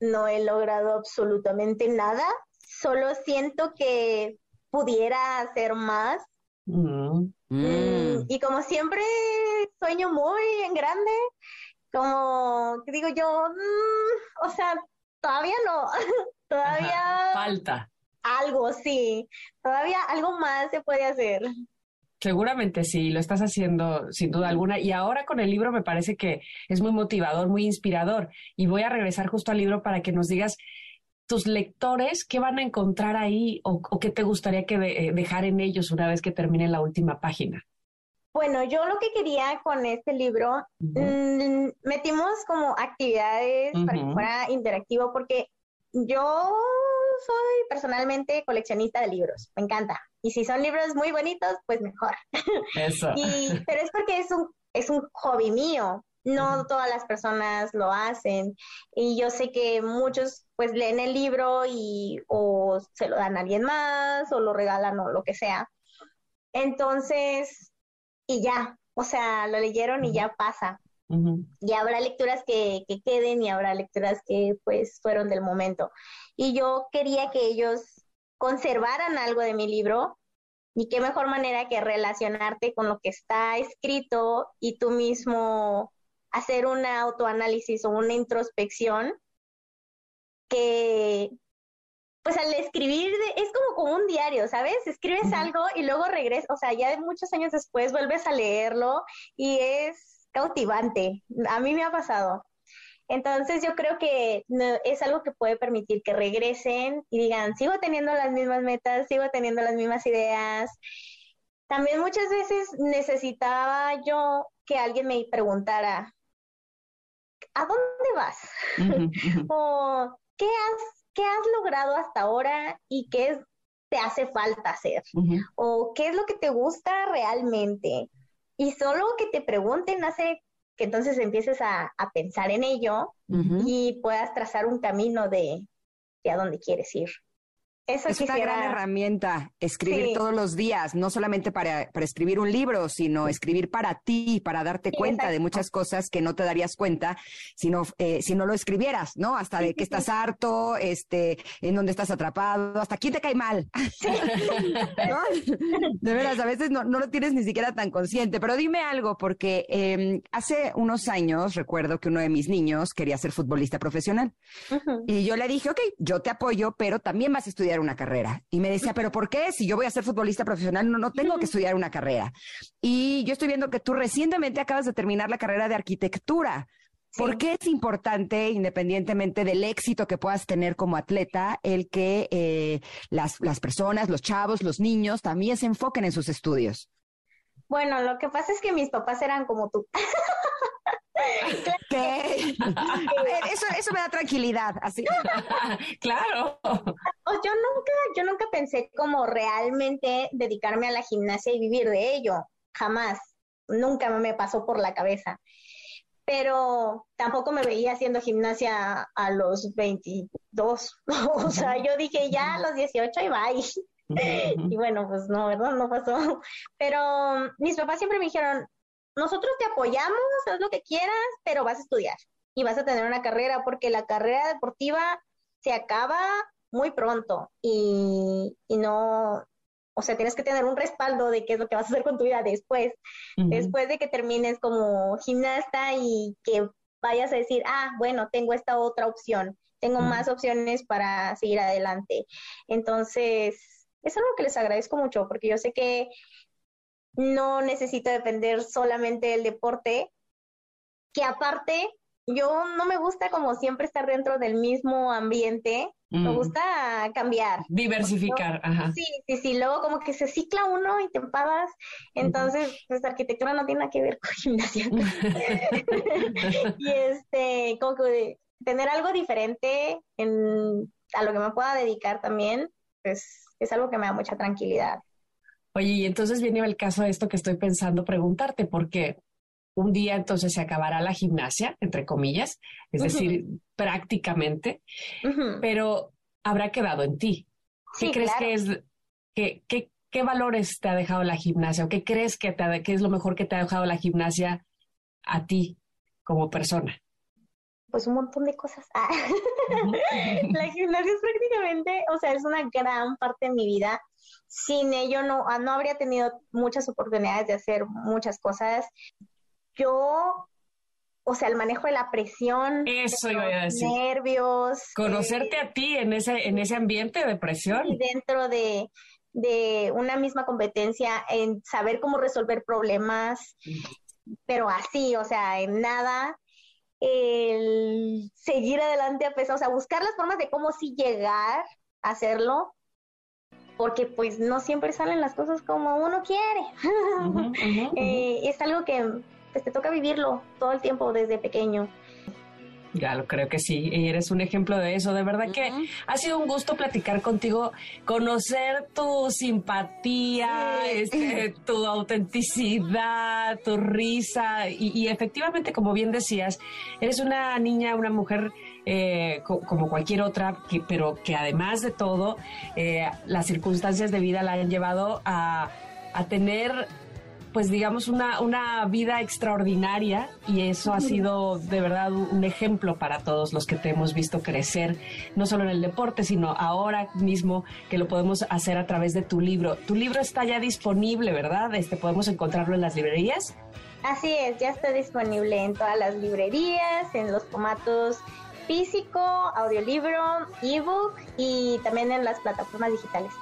no he logrado absolutamente nada, solo siento que pudiera hacer más Mm. Mm, y como siempre sueño muy en grande, como digo yo, mm, o sea, todavía no, todavía falta algo, sí, todavía algo más se puede hacer. Seguramente sí, lo estás haciendo sin duda alguna. Y ahora con el libro me parece que es muy motivador, muy inspirador. Y voy a regresar justo al libro para que nos digas tus lectores, ¿qué van a encontrar ahí o, qué te gustaría que eh, dejar en ellos una vez que termine la última página? Bueno, yo lo que quería con este libro, mm, metimos como actividades para que fuera interactivo, porque yo soy personalmente coleccionista de libros, me encanta. Y si son libros muy bonitos, pues mejor. Eso. pero es porque es un, es un hobby mío no todas las personas lo hacen y yo sé que muchos pues leen el libro y o se lo dan a alguien más o lo regalan o lo que sea. Entonces, y ya, o sea, lo leyeron y ya pasa. Y habrá lecturas que, que queden y habrá lecturas que pues fueron del momento. Y yo quería que ellos conservaran algo de mi libro y qué mejor manera que relacionarte con lo que está escrito y tú mismo hacer un autoanálisis o una introspección que, pues al escribir es como como un diario, ¿sabes? Escribes algo y luego regresas, o sea, ya muchos años después vuelves a leerlo y es cautivante. A mí me ha pasado. Entonces yo creo que es algo que puede permitir que regresen y digan, sigo teniendo las mismas metas, sigo teniendo las mismas ideas. También muchas veces necesitaba yo que alguien me preguntara, ¿a dónde vas? o ¿qué has, ¿qué has logrado hasta ahora y qué te hace falta hacer? O ¿qué es lo que te gusta realmente? Y solo que te pregunten hace que entonces empieces a, pensar en ello y puedas trazar un camino de, de a dónde quieres ir es una gran herramienta, escribir todos los días, no solamente para, para, escribir un libro, sino escribir para ti, para darte cuenta de muchas cosas que no te darías cuenta si no, eh, si no lo escribieras, ¿no? Hasta de que estás harto, este, en dónde estás atrapado, hasta quién te cae mal. De veras, a veces no, no, lo tienes ni siquiera tan consciente, pero dime algo, porque em, hace unos años recuerdo que uno de mis niños quería ser futbolista profesional. Y yo le dije, ok, yo te apoyo, pero también vas a estudiar una carrera. Y me decía, ¿pero por qué? Si yo voy a ser futbolista profesional, no, no tengo que estudiar una carrera. Y yo estoy viendo que tú recientemente acabas de terminar la carrera de arquitectura. ¿Por qué es importante, independientemente del éxito que puedas tener como atleta, el que eh, las, las personas, los chavos, los niños también se enfoquen en sus estudios? Bueno, lo que pasa es que mis papás eran como tú. ¿Qué? eso, eso me da tranquilidad, así. claro. Yo nunca, yo nunca pensé como realmente dedicarme a la gimnasia y vivir de ello. Jamás. Nunca me pasó por la cabeza. Pero tampoco me veía haciendo gimnasia a los 22. o sea, yo dije ya a los 18 y bye. y bueno, pues no, ¿verdad? No pasó. Pero mis papás siempre me dijeron, nosotros te apoyamos, haz lo que quieras, pero vas a estudiar y vas a tener una carrera, porque la carrera deportiva se acaba muy pronto y, no, o sea, tienes que tener un respaldo de qué es lo que vas a hacer con tu vida después, después de que termines como gimnasta y que vayas a decir, ah, bueno, tengo esta otra opción, tengo más opciones para seguir adelante. Entonces, es algo que les agradezco mucho, porque yo sé que no necesito depender solamente del deporte, que aparte yo no me gusta como siempre estar dentro del mismo ambiente, me mm. gusta cambiar. Diversificar, ajá. Sí, sí, sí, luego como que se cicla uno y te empadas, entonces pues arquitectura no tiene nada que ver con gimnasia. y este, como que tener algo diferente en, a lo que me pueda dedicar también, pues es algo que me da mucha tranquilidad. Oye, y entonces viene el caso de esto que estoy pensando preguntarte, porque un día entonces se acabará la gimnasia, entre comillas, es decir, prácticamente, pero habrá quedado en ti. ¿Qué crees que es, que, qué valores te ha dejado la gimnasia o qué crees que, te, que es lo mejor que te ha dejado la gimnasia a ti como persona? Pues un montón de cosas. Ah. la gimnasia es prácticamente, o sea, es una gran parte de mi vida sin ello no, ah, no habría tenido muchas oportunidades de hacer muchas cosas. Yo, o sea, el manejo de la presión, Eso a decir. nervios. Conocerte eh, a ti en ese, en ese ambiente de presión. Y dentro de, de una misma competencia, en saber cómo resolver problemas, pero así, o sea, en nada el seguir adelante a pesar, o sea, buscar las formas de cómo sí llegar a hacerlo, porque pues no siempre salen las cosas como uno quiere. Eh, es algo que pues, te toca vivirlo todo el tiempo desde pequeño. Ya lo creo que sí, y eres un ejemplo de eso. De verdad que ha sido un gusto platicar contigo, conocer tu simpatía, este, tu autenticidad, tu risa, y, efectivamente, como bien decías, eres una niña, una mujer eh, como cualquier otra, pero que además de todo, eh, las circunstancias de vida la han llevado a, a tener pues digamos, una, una vida extraordinaria y eso ha sido de verdad un ejemplo para todos los que te hemos visto crecer, no solo en el deporte, sino ahora mismo que lo podemos hacer a través de tu libro. Tu libro está ya disponible, ¿verdad? Este, ¿Podemos encontrarlo en las librerías? Así es, ya está disponible en todas las librerías, en los formatos físico, audiolibro, ebook y también en las plataformas digitales.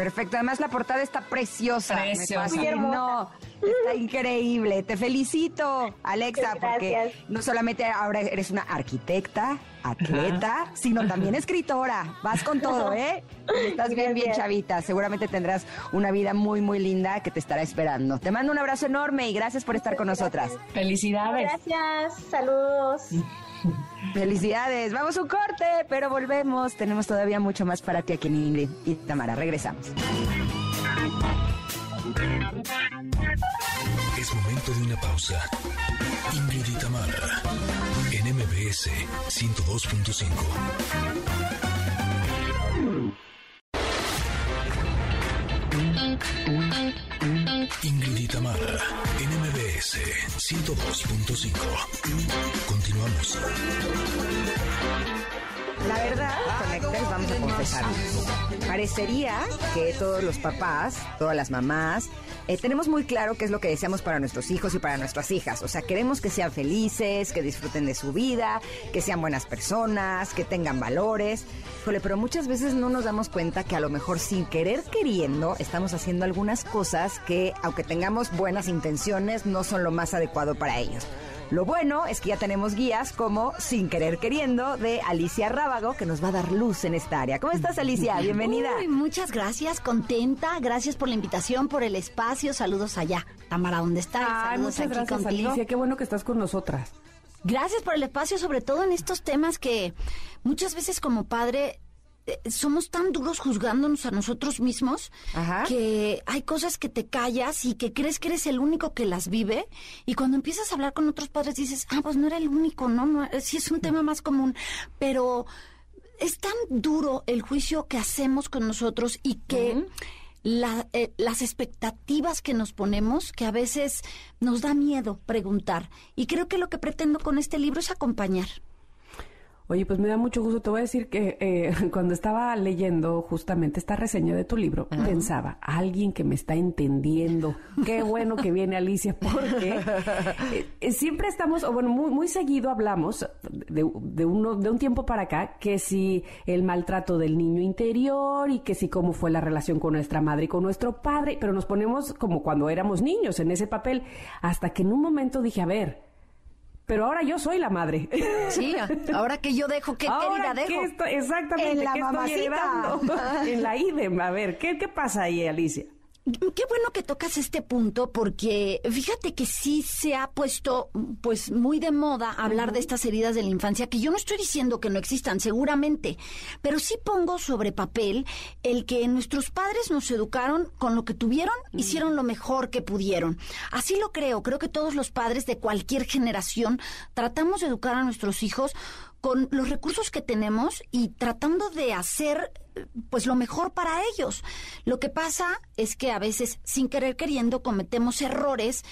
Perfecto, además la portada está preciosa. Preciosa. No, está increíble. Te felicito, Alexa, porque no solamente ahora eres una arquitecta, atleta, sino también escritora. Vas con todo, ¿eh? Estás bien, bien chavita. Seguramente tendrás una vida muy, muy linda que te estará esperando. Te mando un abrazo enorme y gracias por estar con nosotras. Felicidades. Gracias, saludos. Felicidades. Vamos un corte, pero volvemos. Tenemos todavía mucho más para ti aquí en Ingrid y Tamara. Regresamos. Es momento de una pausa. Ingrid y Tamara en MBS 102.5. Ingrid y Tamara, NMBS 102.5. Continuamos. La verdad, conectes, vamos a confesar. Parecería que todos los papás, todas las mamás, eh, tenemos muy claro qué es lo que deseamos para nuestros hijos y para nuestras hijas. O sea, queremos que sean felices, que disfruten de su vida, que sean buenas personas, que tengan valores. pero muchas veces no nos damos cuenta que a lo mejor sin querer queriendo estamos haciendo algunas cosas que, aunque tengamos buenas intenciones, no son lo más adecuado para ellos. Lo bueno es que ya tenemos guías como Sin Querer Queriendo de Alicia Rábago, que nos va a dar luz en esta área. ¿Cómo estás, Alicia? Bienvenida. Uy, muchas gracias, contenta. Gracias por la invitación, por el espacio. Saludos allá. Tamara, ¿dónde estás? Ay, Saludos muchas aquí gracias, contigo. Alicia. Qué bueno que estás con nosotras. Gracias por el espacio, sobre todo en estos temas que muchas veces como padre somos tan duros juzgándonos a nosotros mismos Ajá. que hay cosas que te callas y que crees que eres el único que las vive y cuando empiezas a hablar con otros padres dices, ah, pues no era el único, no, no, sí es un tema más común, pero es tan duro el juicio que hacemos con nosotros y que la- eh, las expectativas que nos ponemos, que a veces nos da miedo preguntar. Y creo que lo que pretendo con este libro es acompañar. Oye, pues me da mucho gusto. Te voy a decir que eh, cuando estaba leyendo justamente esta reseña de tu libro, pensaba, alguien que me está entendiendo. Qué bueno que viene Alicia, porque eh, eh, siempre estamos, o bueno, muy, muy seguido hablamos de, de, uno, de un tiempo para acá, que si el maltrato del niño interior y que si cómo fue la relación con nuestra madre y con nuestro padre, pero nos ponemos como cuando éramos niños en ese papel, hasta que en un momento dije, a ver, pero ahora yo soy la madre. Sí, ahora que yo dejo, ¿qué Ahora, querida dejo? ¿qué estoy- exactamente, En la ¿qué mamacita. estoy heredando? en la IDEM. A ver, ¿qué, qué pasa ahí, Alicia? Qué bueno que tocas este punto porque fíjate que sí se ha puesto pues muy de moda hablar de estas heridas de la infancia que yo no estoy diciendo que no existan seguramente, pero sí pongo sobre papel el que nuestros padres nos educaron con lo que tuvieron, hicieron lo mejor que pudieron. Así lo creo, creo que todos los padres de cualquier generación tratamos de educar a nuestros hijos con los recursos que tenemos y tratando de hacer pues lo mejor para ellos. Lo que pasa es que a veces sin querer queriendo cometemos errores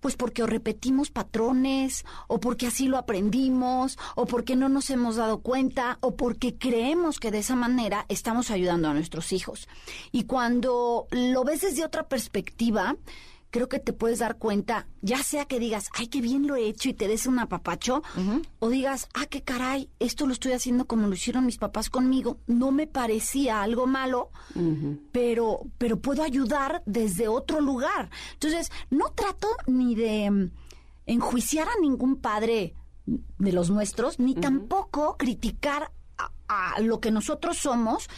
pues porque o repetimos patrones, o porque así lo aprendimos, o porque no nos hemos dado cuenta, o porque creemos que de esa manera estamos ayudando a nuestros hijos. Y cuando lo ves desde otra perspectiva, creo que te puedes dar cuenta, ya sea que digas, ay, qué bien lo he hecho y te des un apapacho, o digas, ah, qué caray, esto lo estoy haciendo como lo hicieron mis papás conmigo, no me parecía algo malo, pero, pero puedo ayudar desde otro lugar. Entonces, no trato ni de mm, enjuiciar a ningún padre de los nuestros, ni tampoco criticar a, a lo que nosotros somos,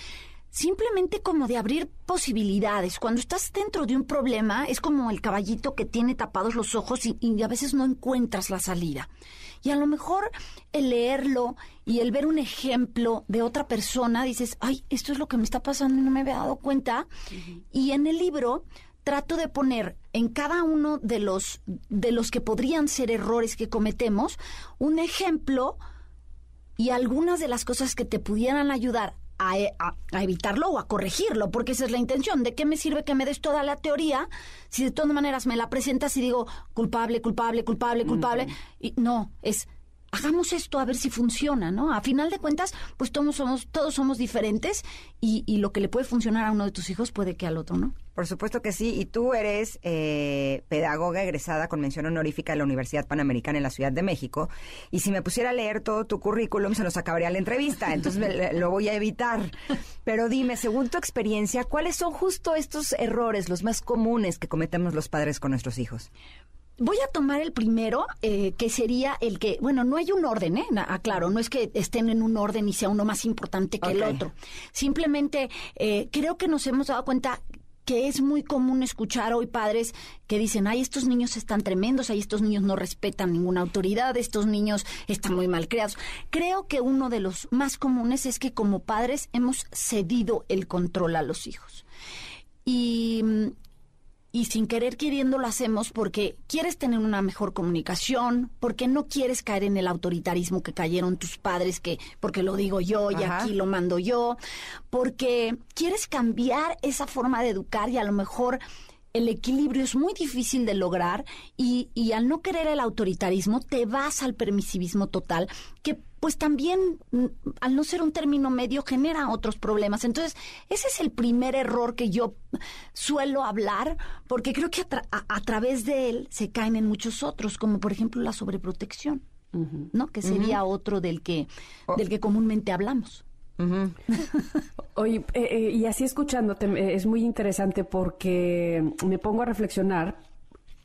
simplemente como de abrir posibilidades. Cuando estás dentro de un problema, es como el caballito que tiene tapados los ojos y, y a veces no encuentras la salida. Y a lo mejor el leerlo y el ver un ejemplo de otra persona, dices, ay, esto es lo que me está pasando y no me había dado cuenta. Y en el libro trato de poner en cada uno de los, de los que podrían ser errores que cometemos un ejemplo y algunas de las cosas que te pudieran ayudar a, a- a evitarlo o a corregirlo, porque esa es la intención. ¿De qué me sirve que me des toda la teoría si de todas maneras me la presentas y digo culpable, culpable, culpable, culpable? Y no, es hagamos esto a ver si funciona, ¿no? A final de cuentas, pues todos somos, todos somos diferentes y, y lo que le puede funcionar a uno de tus hijos puede que al otro, ¿no? Por supuesto que sí. Y tú eres eh, pedagoga egresada con mención honorífica de la Universidad Panamericana en la Ciudad de México. Y si me pusiera a leer todo tu currículum, se nos acabaría la entrevista. Entonces me- lo voy a evitar. Pero dime, según tu experiencia, ¿cuáles son justo estos errores, los más comunes que cometemos los padres con nuestros hijos? Voy a tomar el primero, eh, que sería el que, bueno, no hay un orden, ¿eh? Aclaro, no es que estén en un orden y sea uno más importante que el otro. Simplemente eh, creo que nos hemos dado cuenta que es muy común escuchar hoy padres que dicen, ay, estos niños están tremendos, ay, estos niños no respetan ninguna autoridad, estos niños están muy mal creados. Creo que uno de los más comunes es que como padres hemos cedido el control a los hijos. Y mm, y sin querer queriendo lo hacemos porque quieres tener una mejor comunicación, porque no quieres caer en el autoritarismo que cayeron tus padres, que porque lo digo yo y Ajá. aquí lo mando yo, porque quieres cambiar esa forma de educar y a lo mejor el equilibrio es muy difícil de lograr y, y al no querer el autoritarismo te vas al permisivismo total, que pues también mm, al no ser un término medio genera otros problemas. Entonces, ese es el primer error que yo suelo hablar, porque creo que a, tra- a- a través de él se caen en muchos otros, como por ejemplo la sobreprotección, ¿no? Que sería otro del que, del que comúnmente hablamos. Oye, eh, eh, y así escuchándote eh, es muy interesante porque me pongo a reflexionar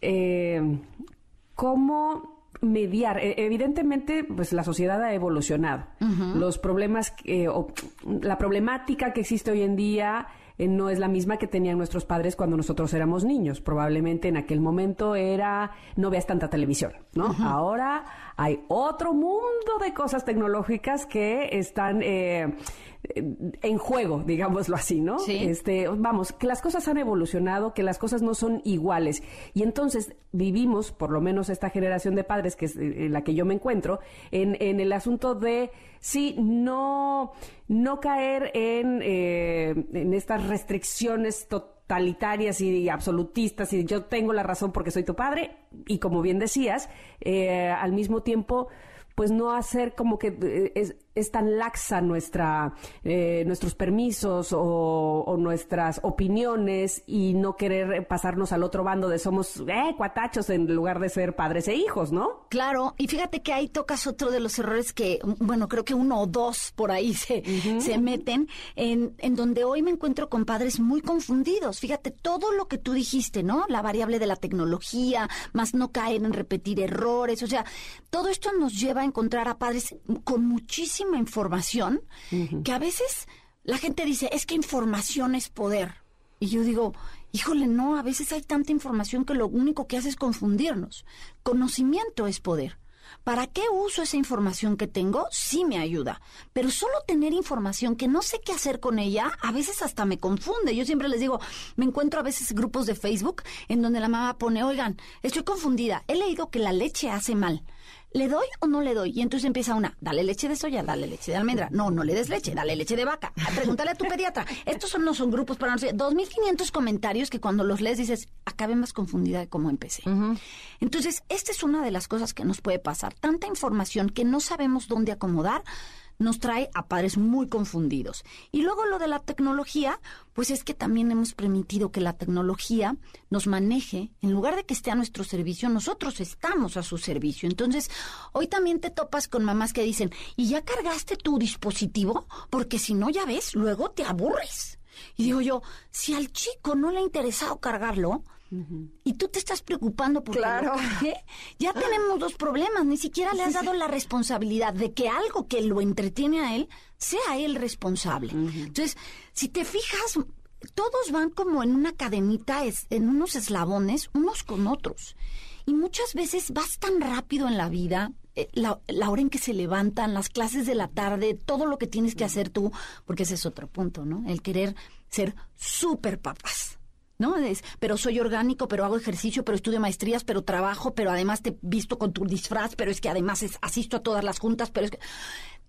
eh, cómo mediar. E- Evidentemente, pues la sociedad ha evolucionado. Los problemas, eh, o la problemática que existe hoy en día eh, no es la misma que tenían nuestros padres cuando nosotros éramos niños. Probablemente en aquel momento era, no veas tanta televisión, ¿no? Ahora hay otro mundo de cosas tecnológicas que están eh, en juego, digámoslo así, ¿no? Sí. Este, vamos, que las cosas han evolucionado, que las cosas no son iguales. Y entonces vivimos, por lo menos esta generación de padres, que es eh, la que yo me encuentro, en, en el asunto de, sí, no, no caer en, eh, en estas restricciones totalitarias y absolutistas y yo tengo la razón porque soy tu padre y como bien decías, eh, al mismo tiempo pues no hacer como que eh, es, es tan laxa nuestra eh, nuestros permisos o, o nuestras opiniones y no querer pasarnos al otro bando de somos eh, cuatachos en lugar de ser padres e hijos, ¿no? Claro, y fíjate que ahí tocas otro de los errores que, bueno, creo que uno o dos por ahí se, se meten, en, en donde hoy me encuentro con padres muy confundidos. Fíjate, todo lo que tú dijiste, ¿no? La variable de la tecnología, más no caer en repetir errores, o sea, todo esto nos lleva a encontrar a padres con muchísima información que a veces la gente dice, es que información es poder. Y yo digo, híjole, no, a veces hay tanta información que lo único que hace es confundirnos. Conocimiento es poder. ¿Para qué uso esa información que tengo? Sí me ayuda. Pero solo tener información que no sé qué hacer con ella, a veces hasta me confunde. Yo siempre les digo, me encuentro a veces grupos de Facebook en donde la mamá pone, oigan, estoy confundida, he leído que la leche hace mal. ¿Le doy o no le doy? Y entonces empieza una, dale leche de soya, dale leche de almendra. No, no le des leche, dale leche de vaca. Pregúntale a tu pediatra. Estos son, no son grupos para no sé, 2.500 comentarios que cuando los lees dices, acabé más confundida de cómo empecé. Entonces, esta es una de las cosas que nos puede pasar. Tanta información que no sabemos dónde acomodar nos trae a padres muy confundidos. Y luego lo de la tecnología, pues es que también hemos permitido que la tecnología nos maneje. En lugar de que esté a nuestro servicio, nosotros estamos a su servicio. Entonces, hoy también te topas con mamás que dicen, ¿y ya cargaste tu dispositivo? Porque si no, ya ves, luego te aburres. Y digo yo, si al chico no le ha interesado cargarlo, y tú te estás preocupando por Claro. ya tenemos dos problemas. Ni siquiera le has dado la responsabilidad de que algo que lo entretiene a él sea él responsable. Entonces, si te fijas, todos van como en una cadenita, es- en unos eslabones, unos con otros. Y muchas veces vas tan rápido en la vida, eh, la, la hora en que se levantan, las clases de la tarde, todo lo que tienes que hacer tú, porque ese es otro punto, ¿no? El querer ser súper papás. ¿No? Es, pero soy orgánico, pero hago ejercicio, pero estudio maestrías, pero trabajo, pero además te visto con tu disfraz, pero es que además es- asisto a todas las juntas, pero es que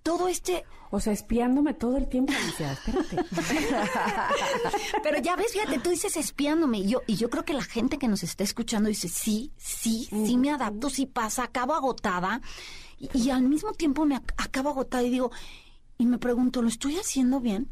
todo este O sea, espiándome todo el tiempo. Alicia, espérate. Pero ya ves, fíjate, tú dices espiándome. Y yo, y yo creo que la gente que nos está escuchando dice, sí, sí, sí me adapto, sí pasa, acabo agotada. Y, y al mismo tiempo me ac- acabo agotada y digo, y me pregunto, ¿lo estoy haciendo bien?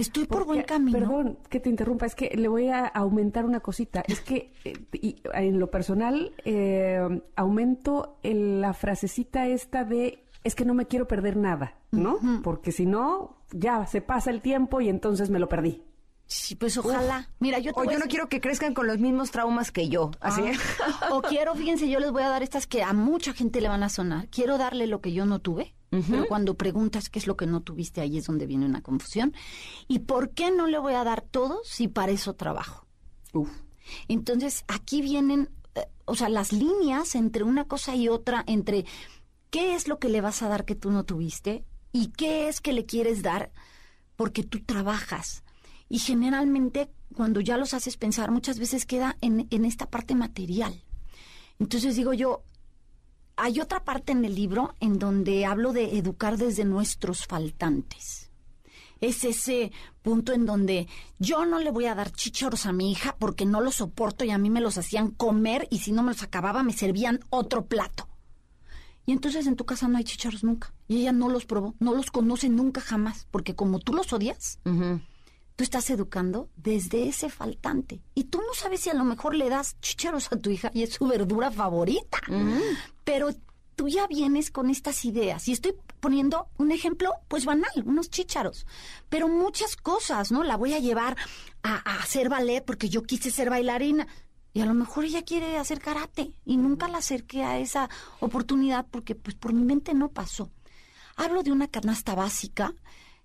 ¿Estoy por buen camino? Perdón que te interrumpa, es que le voy a aumentar una cosita. Es que eh, y en lo personal eh, aumento el- la frasecita esta de es que no me quiero perder nada, ¿no? Porque si no, ya se pasa el tiempo y entonces me lo perdí. Sí, pues ojalá. Mira, yo te O yo no quiero que crezcan con los mismos traumas que yo. Así. Ah, o quiero, fíjense, yo les voy a dar estas que a mucha gente le van a sonar. Quiero darle lo que yo no tuve, pero cuando preguntas qué es lo que no tuviste, ahí es donde viene una confusión. ¿Y por qué no le voy a dar todo si para eso trabajo? Uf. Entonces, aquí vienen, eh, o sea, las líneas entre una cosa y otra, entre qué es lo que le vas a dar que tú no tuviste y qué es que le quieres dar porque tú trabajas. Y generalmente, cuando ya los haces pensar, muchas veces queda en, en esta parte material. Entonces digo yo, hay otra parte en el libro en donde hablo de educar desde nuestros faltantes. Es ese punto en donde yo no le voy a dar chícharos a mi hija porque no los soporto y a mí me los hacían comer y si no me los acababa me servían otro plato. Y entonces en tu casa no hay chícharos nunca. Y ella no los probó, no los conoce nunca jamás, porque como tú los odias, tú estás educando desde ese faltante. Y tú no sabes si a lo mejor le das chícharos a tu hija y es su verdura favorita. Pero tú ya vienes con estas ideas. Y estoy poniendo un ejemplo, pues banal, unos chícharos. Pero muchas cosas, ¿no? La voy a llevar a, a hacer ballet porque yo quise ser bailarina. Y a lo mejor ella quiere hacer karate y nunca la acerqué a esa oportunidad porque pues por mi mente no pasó. Hablo de una canasta básica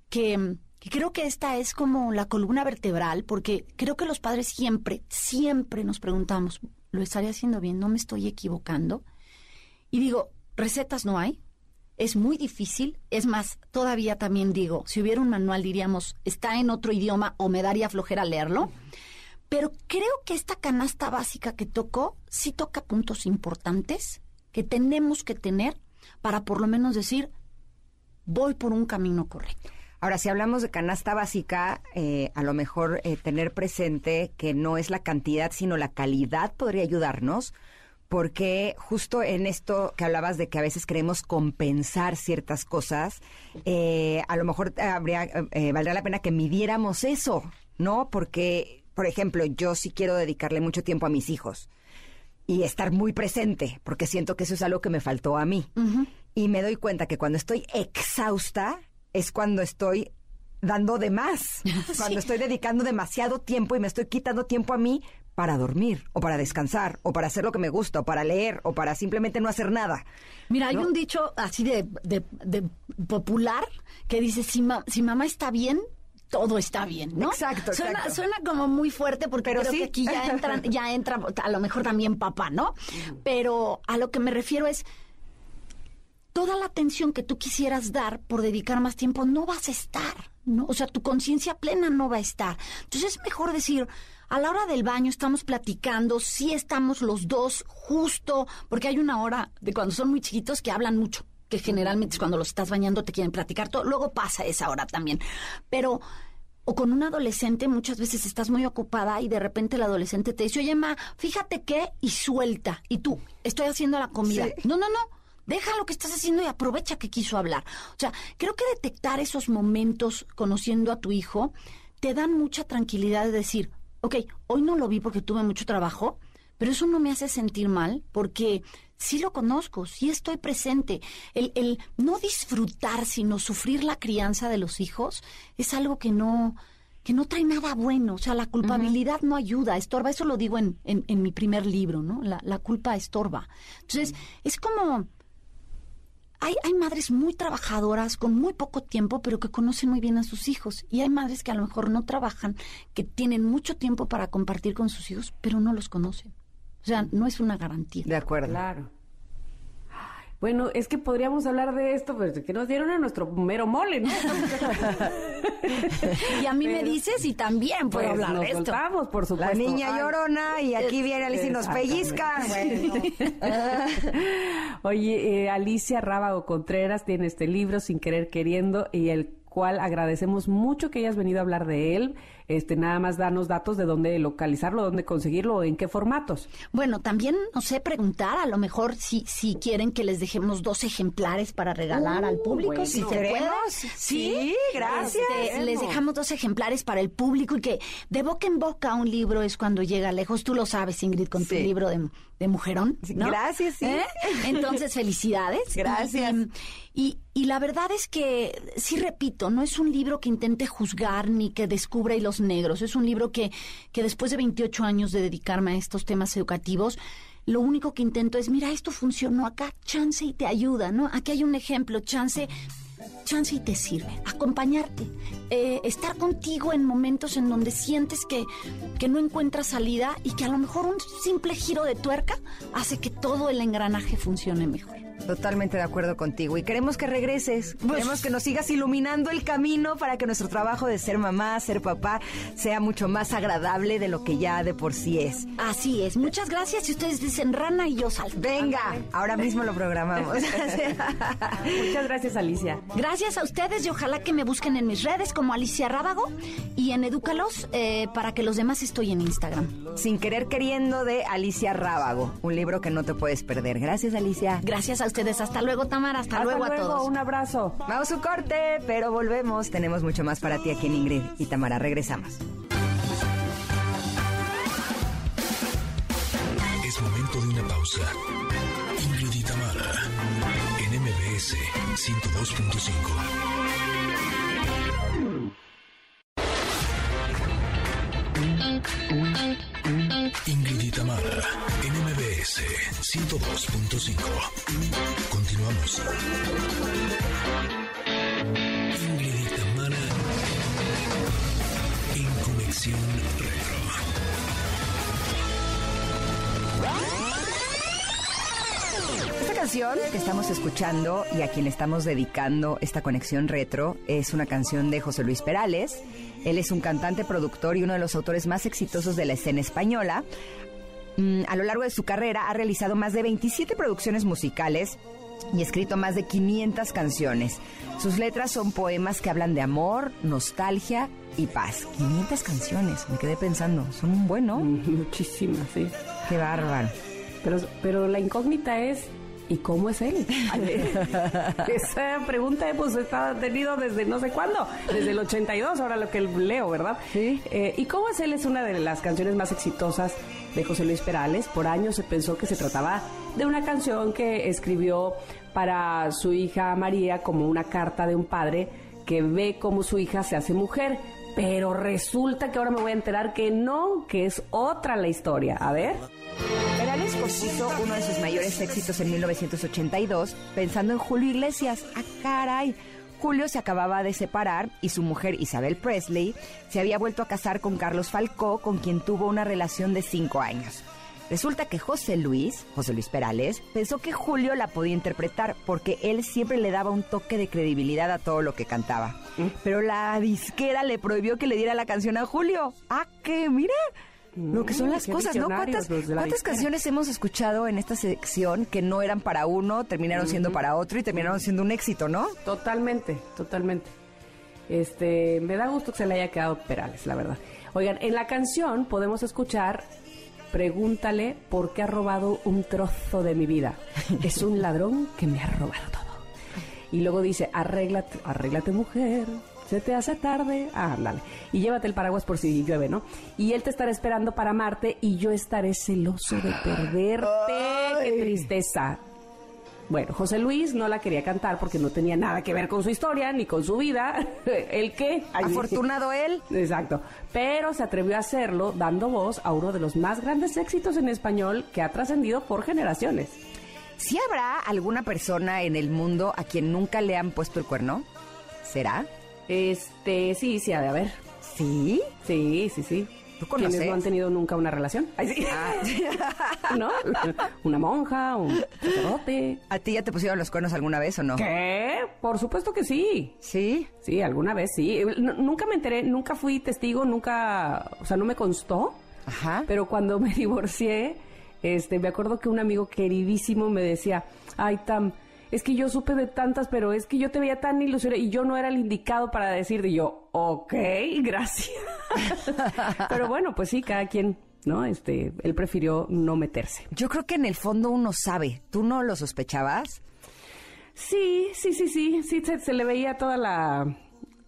que, que creo que esta es como la columna vertebral porque creo que los padres siempre, siempre nos preguntamos, ¿lo estaré haciendo bien? ¿No me estoy equivocando? Y digo, recetas no hay, es muy difícil. Es más, todavía también digo, si hubiera un manual diríamos, está en otro idioma o me daría flojera leerlo. Pero creo que esta canasta básica que tocó sí toca puntos importantes que tenemos que tener para por lo menos decir, voy por un camino correcto. Ahora, si hablamos de canasta básica, eh, a lo mejor eh, tener presente que no es la cantidad, sino la calidad podría ayudarnos, porque justo en esto que hablabas de que a veces queremos compensar ciertas cosas, eh, a lo mejor habría, valdría la pena que midiéramos eso, ¿no? Porque por ejemplo, yo sí quiero dedicarle mucho tiempo a mis hijos y estar muy presente, porque siento que eso es algo que me faltó a mí. Y me doy cuenta que cuando estoy exhausta es cuando estoy dando de más, cuando estoy dedicando demasiado tiempo y me estoy quitando tiempo a mí para dormir o para descansar o para hacer lo que me gusta o para leer o para simplemente no hacer nada. Mira, hay un dicho así de, popular que dice, si, si mamá está bien, todo está bien, ¿no? Exacto, suena, Suena como muy fuerte porque creo que aquí ya entra, ya entra a lo mejor también papá, ¿no? Pero a lo que me refiero es toda la atención que tú quisieras dar por dedicar más tiempo no vas a estar, ¿no? O sea, tu conciencia plena no va a estar. Entonces es mejor decir, a la hora del baño estamos platicando, sí estamos los dos justo, porque hay una hora de cuando son muy chiquitos que hablan mucho que generalmente es cuando los estás bañando te quieren platicar todo, luego pasa esa hora también. Pero o con un adolescente muchas veces estás muy ocupada y de repente el adolescente te dice, oye, ma, fíjate qué, y suelta. Y tú, estoy haciendo la comida. No, no, no. Deja lo que estás haciendo y aprovecha que quiso hablar. O sea, creo que detectar esos momentos conociendo a tu hijo te dan mucha tranquilidad de decir, ok, hoy no lo vi porque tuve mucho trabajo, pero eso no me hace sentir mal porque sí lo conozco, sí estoy presente. El, el no disfrutar, sino sufrir la crianza de los hijos es algo que no, que no trae nada bueno. O sea, la culpabilidad no ayuda, estorba. Eso lo digo en, en, mi primer libro, ¿no? La, la culpa estorba. Entonces, es como... Hay, hay madres muy trabajadoras con muy poco tiempo, pero que conocen muy bien a sus hijos. Y hay madres que a lo mejor no trabajan, que tienen mucho tiempo para compartir con sus hijos, pero no los conocen. O sea, no es una garantía. De acuerdo. Claro. Bueno, es que podríamos hablar de esto, pues que nos dieron a nuestro mero mole, ¿no? y a mí me dices y también puedo pues, hablar de esto. Vamos, por supuesto. La niña llorona y aquí viene Alicia y nos pellizca. Oye, eh, Alicia Rábago Contreras tiene este libro, Sin Querer Queriendo, y el cual agradecemos mucho que hayas venido a hablar de él. Este, nada más darnos datos de dónde localizarlo, dónde conseguirlo, en qué formatos. Bueno, también no sé preguntar, a lo mejor si, si quieren que les dejemos dos ejemplares para regalar al uh, público, si queremos. Sí, gracias. Este, les dejamos dos ejemplares para el público y que de boca en boca un libro es cuando llega lejos. Tú lo sabes, Ingrid, con tu libro de, de Mujerón. Gracias, sí. ¿Eh? Entonces, felicidades. Gracias. Y, y la verdad es que, sí repito, no es un libro que intente juzgar ni que descubra y los negros. Es un libro que, que después de 28 años de dedicarme a estos temas educativos, lo único que intento es, mira, esto funcionó acá, chance y te ayuda, ¿no? Aquí hay un ejemplo, chance, chance y te sirve, acompañarte, eh, estar contigo en momentos en donde sientes que, que no encuentras salida y que a lo mejor un simple giro de tuerca hace que todo el engranaje funcione mejor. Totalmente de acuerdo contigo. Y queremos que regreses. Pues queremos que nos sigas iluminando el camino para que nuestro trabajo de ser mamá, ser papá, sea mucho más agradable de lo que ya de por sí es. Así es. Muchas gracias. Y ustedes dicen rana y yo sal. Venga, ahora mismo lo programamos. Muchas gracias, Alicia. Gracias a ustedes y ojalá que me busquen en mis redes como Alicia Rábago y en Edúcalos eh, para que los demás estoy en Instagram. Sin querer queriendo de Alicia Rábago. Un libro que no te puedes perder. Gracias, Alicia. Gracias a ustedes. Hasta luego, Tamara. Hasta, luego, a todos. Un abrazo. Vamos a un corte, pero volvemos. Tenemos mucho más para ti aquí en Ingrid y Tamara. Regresamos. Es momento de una pausa. Ingrid y Tamara en MBS 102.5. 102.5. Continuamos. Ingrid Tamara en Conexión Retro. Esta canción que estamos escuchando y a quien estamos dedicando esta conexión retro es una canción de José Luis Perales. Él es un cantante, productor y uno de los autores más exitosos de la escena española. Mm, a lo largo de su carrera ha realizado más de 27 producciones musicales y escrito más de 500 canciones. Sus letras son poemas que hablan de amor, nostalgia y paz. 500 canciones, me quedé pensando, son un bueno. Muchísimas, sí. Qué bárbaro. Pero, pero la incógnita es, ¿y cómo es él? Esa pregunta hemos estado tenido desde no sé cuándo, desde el 82, ahora lo que leo, ¿verdad? Sí. Eh, ¿Y cómo es él? Es una de las canciones más exitosas de José Luis Perales. Por años se pensó que se trataba de una canción que escribió para su hija María como una carta de un padre que ve cómo su hija se hace mujer. Pero resulta que ahora me voy a enterar que no, que es otra la historia. A ver. Perales compuso uno de sus mayores éxitos en 1982 pensando en Julio Iglesias. ¡Ah, caray! Julio se acababa de separar y su mujer Isabel Presley se había vuelto a casar con Carlos Falcó, con quien tuvo una relación de cinco años. Resulta que José Luis, José Luis Perales, pensó que Julio la podía interpretar porque él siempre le daba un toque de credibilidad a todo lo que cantaba. Pero la disquera le prohibió que le diera la canción a Julio. ¡Ah, que mira! Lo que son las cosas, ¿no? ¿Cuántas, cuántas canciones hemos escuchado en esta sección que no eran para uno, terminaron siendo para otro y terminaron siendo un éxito, ¿no? Totalmente, totalmente. Este, me da gusto que se le haya quedado Perales, la verdad. Oigan, en la canción podemos escuchar Pregúntale por qué ha robado un trozo de mi vida. Es un ladrón que me ha robado todo. Y luego dice, arréglate, arréglate mujer, se te hace tarde, ah, ándale. Y llévate el paraguas por si llueve, ¿no? Y él te estará esperando para amarte y yo estaré celoso de perderte. ¡Qué tristeza! Bueno, José Luis no la quería cantar porque no tenía nada que ver con su historia ni con su vida. ¿El qué? Afortunado él. Exacto. Pero se atrevió a hacerlo dando voz a uno de los más grandes éxitos en español que ha trascendido por generaciones. ¿Sí habrá alguna persona en el mundo a quien nunca le han puesto el cuerno? ¿Será? Este, sí, sí, ha de haber. ¿Sí? Sí, sí, sí. ¿Tú ¿Quiénes conoces? no han tenido nunca una relación? Ay, sí. ¿No? Una monja, un sacerdote. ¿A ti ya te pusieron los cuernos alguna vez o no? ¿Qué? Por supuesto que sí. ¿Sí? Sí, alguna vez sí. N- nunca me enteré, nunca fui testigo, nunca, o sea, no me constó. Ajá. Pero cuando me divorcié, este, me acuerdo que un amigo queridísimo me decía, ay, Tam, es que yo supe de tantas, pero es que yo te veía tan ilusionada y yo no era el indicado para decir, y yo, ok, gracias. pero bueno, pues sí, cada quien, ¿no? Este, él prefirió no meterse. Yo creo que en el fondo uno sabe. ¿Tú no lo sospechabas? Sí, sí, sí, sí, sí, se, se le veía toda la,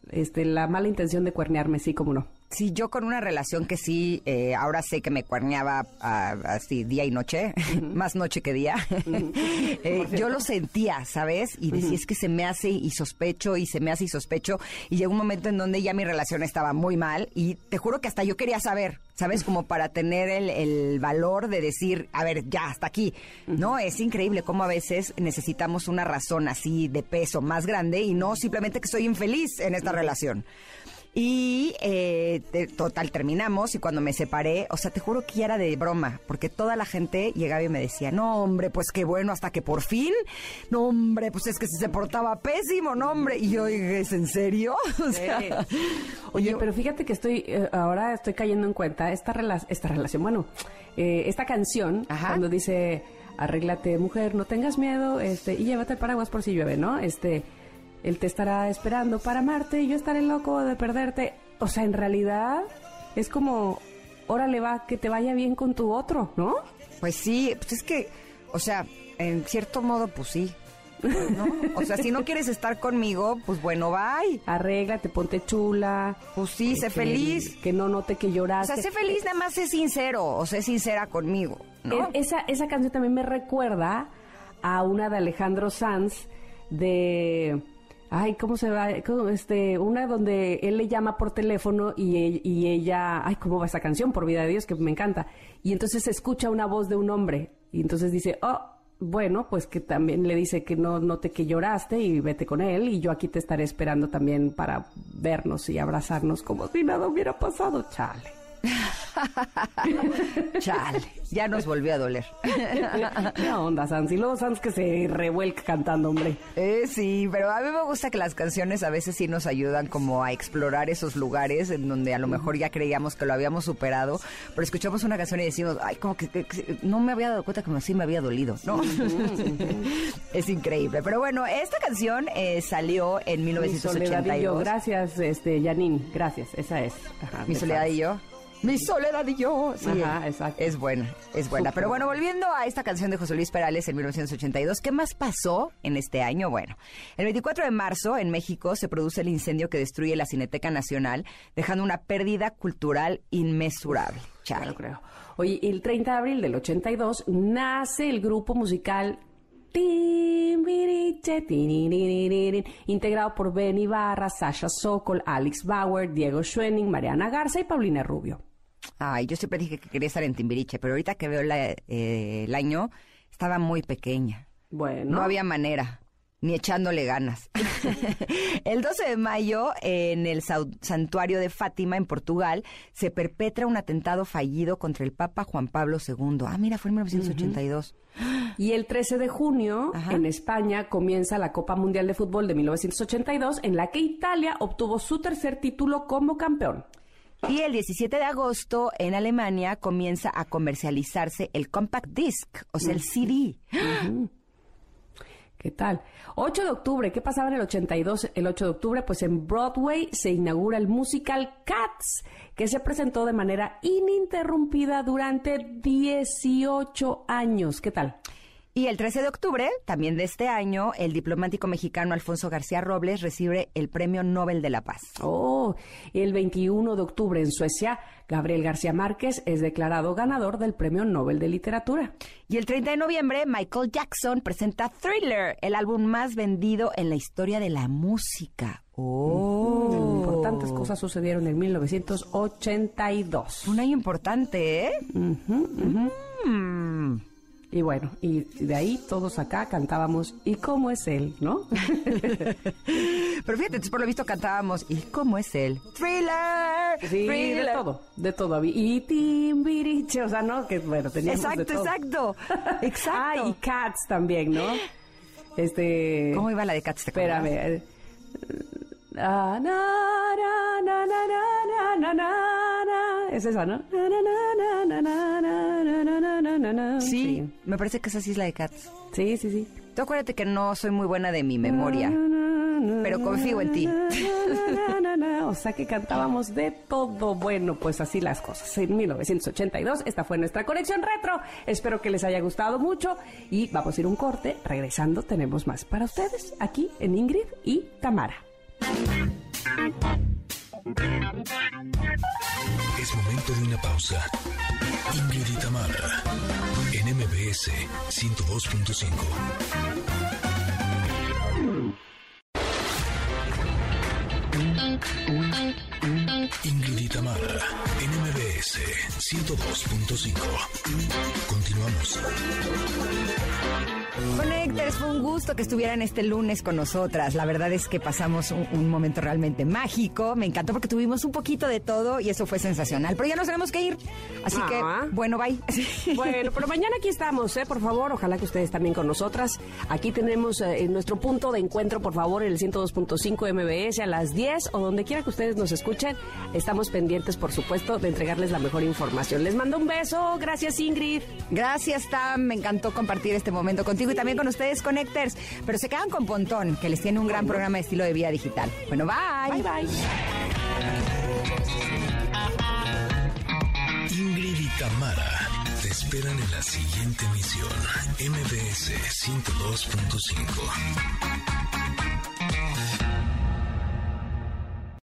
este, la mala intención de cuernearme, sí, como no. Sí, yo con una relación que sí, eh, ahora sé que me cuerneaba ah, así día y noche, más noche que día. Eh, yo lo sentía, ¿sabes? Y decía, es que se me hace y sospecho y se me hace y sospecho. Y llegó un momento en donde ya mi relación estaba muy mal y te juro que hasta yo quería saber, ¿sabes? Como para tener el, el valor de decir, a ver, ya, hasta aquí. No, es increíble cómo a veces necesitamos una razón así de peso más grande y no simplemente que soy infeliz en esta relación. Y eh, de- total, terminamos y cuando me separé, o sea, te juro que ya era de broma, porque toda la gente llegaba y me decía, no hombre, pues qué bueno, hasta que por fin, no hombre, pues es que se portaba pésimo, no hombre. Y yo dije, ¿es en serio? O sea, Oye, pero fíjate que estoy, eh, ahora estoy cayendo en cuenta esta, rela- esta relación, bueno, eh, esta canción, Ajá. cuando dice, arréglate mujer, no tengas miedo, este, y llévate paraguas por si llueve, ¿no? Este, él te estará esperando para amarte y yo estaré loco de perderte. O sea, en realidad es como, órale va, que te vaya bien con tu otro, ¿no? Pues sí, pues es que, o sea, en cierto modo, pues sí. ¿no? O sea, si no quieres estar conmigo, pues bueno, bye. Arréglate, ponte chula. Pues sí, sé que- feliz. Que no note que O lloraste. sea, sé feliz, nada más sé sincero, o sé sincera conmigo, ¿no? Esa, esa canción también me recuerda a una de Alejandro Sanz de... Ay, ¿cómo se va? Este, una donde él le llama por teléfono y, e- y ella... Ay, ¿cómo va esa canción? Por vida de Dios, que me encanta. Y entonces escucha una voz de un hombre. Y entonces dice, oh, bueno, pues que también le dice que no note que lloraste y vete con él y yo aquí te estaré esperando también para vernos y abrazarnos como si nada hubiera pasado, chale. Chale, ya nos volvió a doler. ¿Qué onda, Sans? Y luego Sans que se revuelca cantando, hombre. Eh, sí, pero a mí me gusta que las canciones a veces sí nos ayudan como a explorar esos lugares en donde a lo mejor ya creíamos que lo habíamos superado, pero escuchamos una canción y decimos, ay, como que, que- que no me había dado cuenta que sí me había dolido, ¿no? es increíble. Pero bueno, esta canción eh, salió en Mi soledad y yo. 1982. Gracias, este, Janine. Gracias, esa es. Ajá, Mi soledad y yo. Mi soledad y yo. Sí, Ajá, exacto. Es buena, es buena. Pero bueno, volviendo a esta canción de José Luis Perales en 1982, ¿qué más pasó en este año? Bueno, el 24 de marzo en México se produce el incendio que destruye la Cineteca Nacional, dejando una pérdida cultural inmesurable. Chale. creo. Oye, el 30 de abril del 82 nace el grupo musical integrado por Ben Ibarra, Sasha Sokol, Alex Bauer, Diego Schwenning, Mariana Garza y Paulina Rubio. Ay, yo siempre dije que quería estar en Timbiriche, pero ahorita que veo la- eh, el año, estaba muy pequeña. Bueno, No había manera, ni echándole ganas. el 12 de mayo, en el santuario de Fátima, en Portugal, se perpetra un atentado fallido contra el Papa Juan Pablo II. Ah, mira, fue en 1982. Y el 13 de junio, Ajá. en España, comienza la Copa Mundial de Fútbol de 1982, en la que Italia obtuvo su tercer título como campeón. Y el 17 de agosto, en Alemania, comienza a comercializarse el Compact Disc, o sea, el CD. ¿Qué tal? 8 de octubre, ¿qué pasaba en el 82? El 8 de octubre, pues en Broadway se inaugura el musical Cats, que se presentó de manera ininterrumpida durante 18 años. ¿Qué tal? Y el 13 de octubre, también de este año, el diplomático mexicano Alfonso García Robles recibe el Premio Nobel de la Paz. Oh, el 21 de octubre en Suecia, Gabriel García Márquez es declarado ganador del Premio Nobel de Literatura. Y el 30 de noviembre, Michael Jackson presenta Thriller, el álbum más vendido en la historia de la música. Oh. Importantes cosas sucedieron en 1982. Un año importante, ¿eh? Mm. Y bueno, y de ahí todos acá cantábamos ¿Y cómo es él? ¿No? Pero fíjate, entonces por lo visto cantábamos, ¿y cómo es él? Thriller, Sí, de todo, de todo. había. Y Timbiriche, o sea, ¿no? Que bueno, teníamos de Exacto, todo. exacto, exacto. Ah, y Cats también, ¿no? Este... ¿Cómo iba la de Cats? te? Espérame. Es esa, ¿no? Sí, me parece que esa sí es la de Cats. Sí, sí, sí. Tú acuérdate que no soy muy buena de mi memoria, pero confío en ti. O sea que cantábamos de todo. Bueno, pues así las cosas. En 1982, esta fue nuestra colección retro. Espero que les haya gustado mucho y vamos a ir un corte. Regresando tenemos más para ustedes aquí en Ingrid y Tamara. Es momento de una pausa. Ingrid y Tamara, en MBS 102.5. Ingrid Tamara, en MBS 102.5. Continuamos. Connectors, fue un gusto que estuvieran este lunes con nosotras. La verdad es que pasamos un, un momento realmente mágico. Me encantó porque tuvimos un poquito de todo y eso fue sensacional. Pero ya nos tenemos que ir. Así Ah. que, bueno, bye. Bueno, pero mañana aquí estamos, ¿eh? Por favor, ojalá que ustedes también con nosotras. Aquí tenemos eh, nuestro punto de encuentro, por favor, en el 102.5 MBS a las 10 o donde quiera que ustedes nos escuchen. Estamos pendientes, por supuesto, de entregarles la mejor información. Les mando un beso. Gracias, Ingrid. Gracias, Tam. Me encantó compartir este momento contigo y también con ustedes, Connectors. Pero se quedan con Pontón, que les tiene un gran programa de estilo de vida digital. Bueno, bye. Bye, bye. Ingrid y Tamara te esperan en la siguiente emisión. MBS 102.5.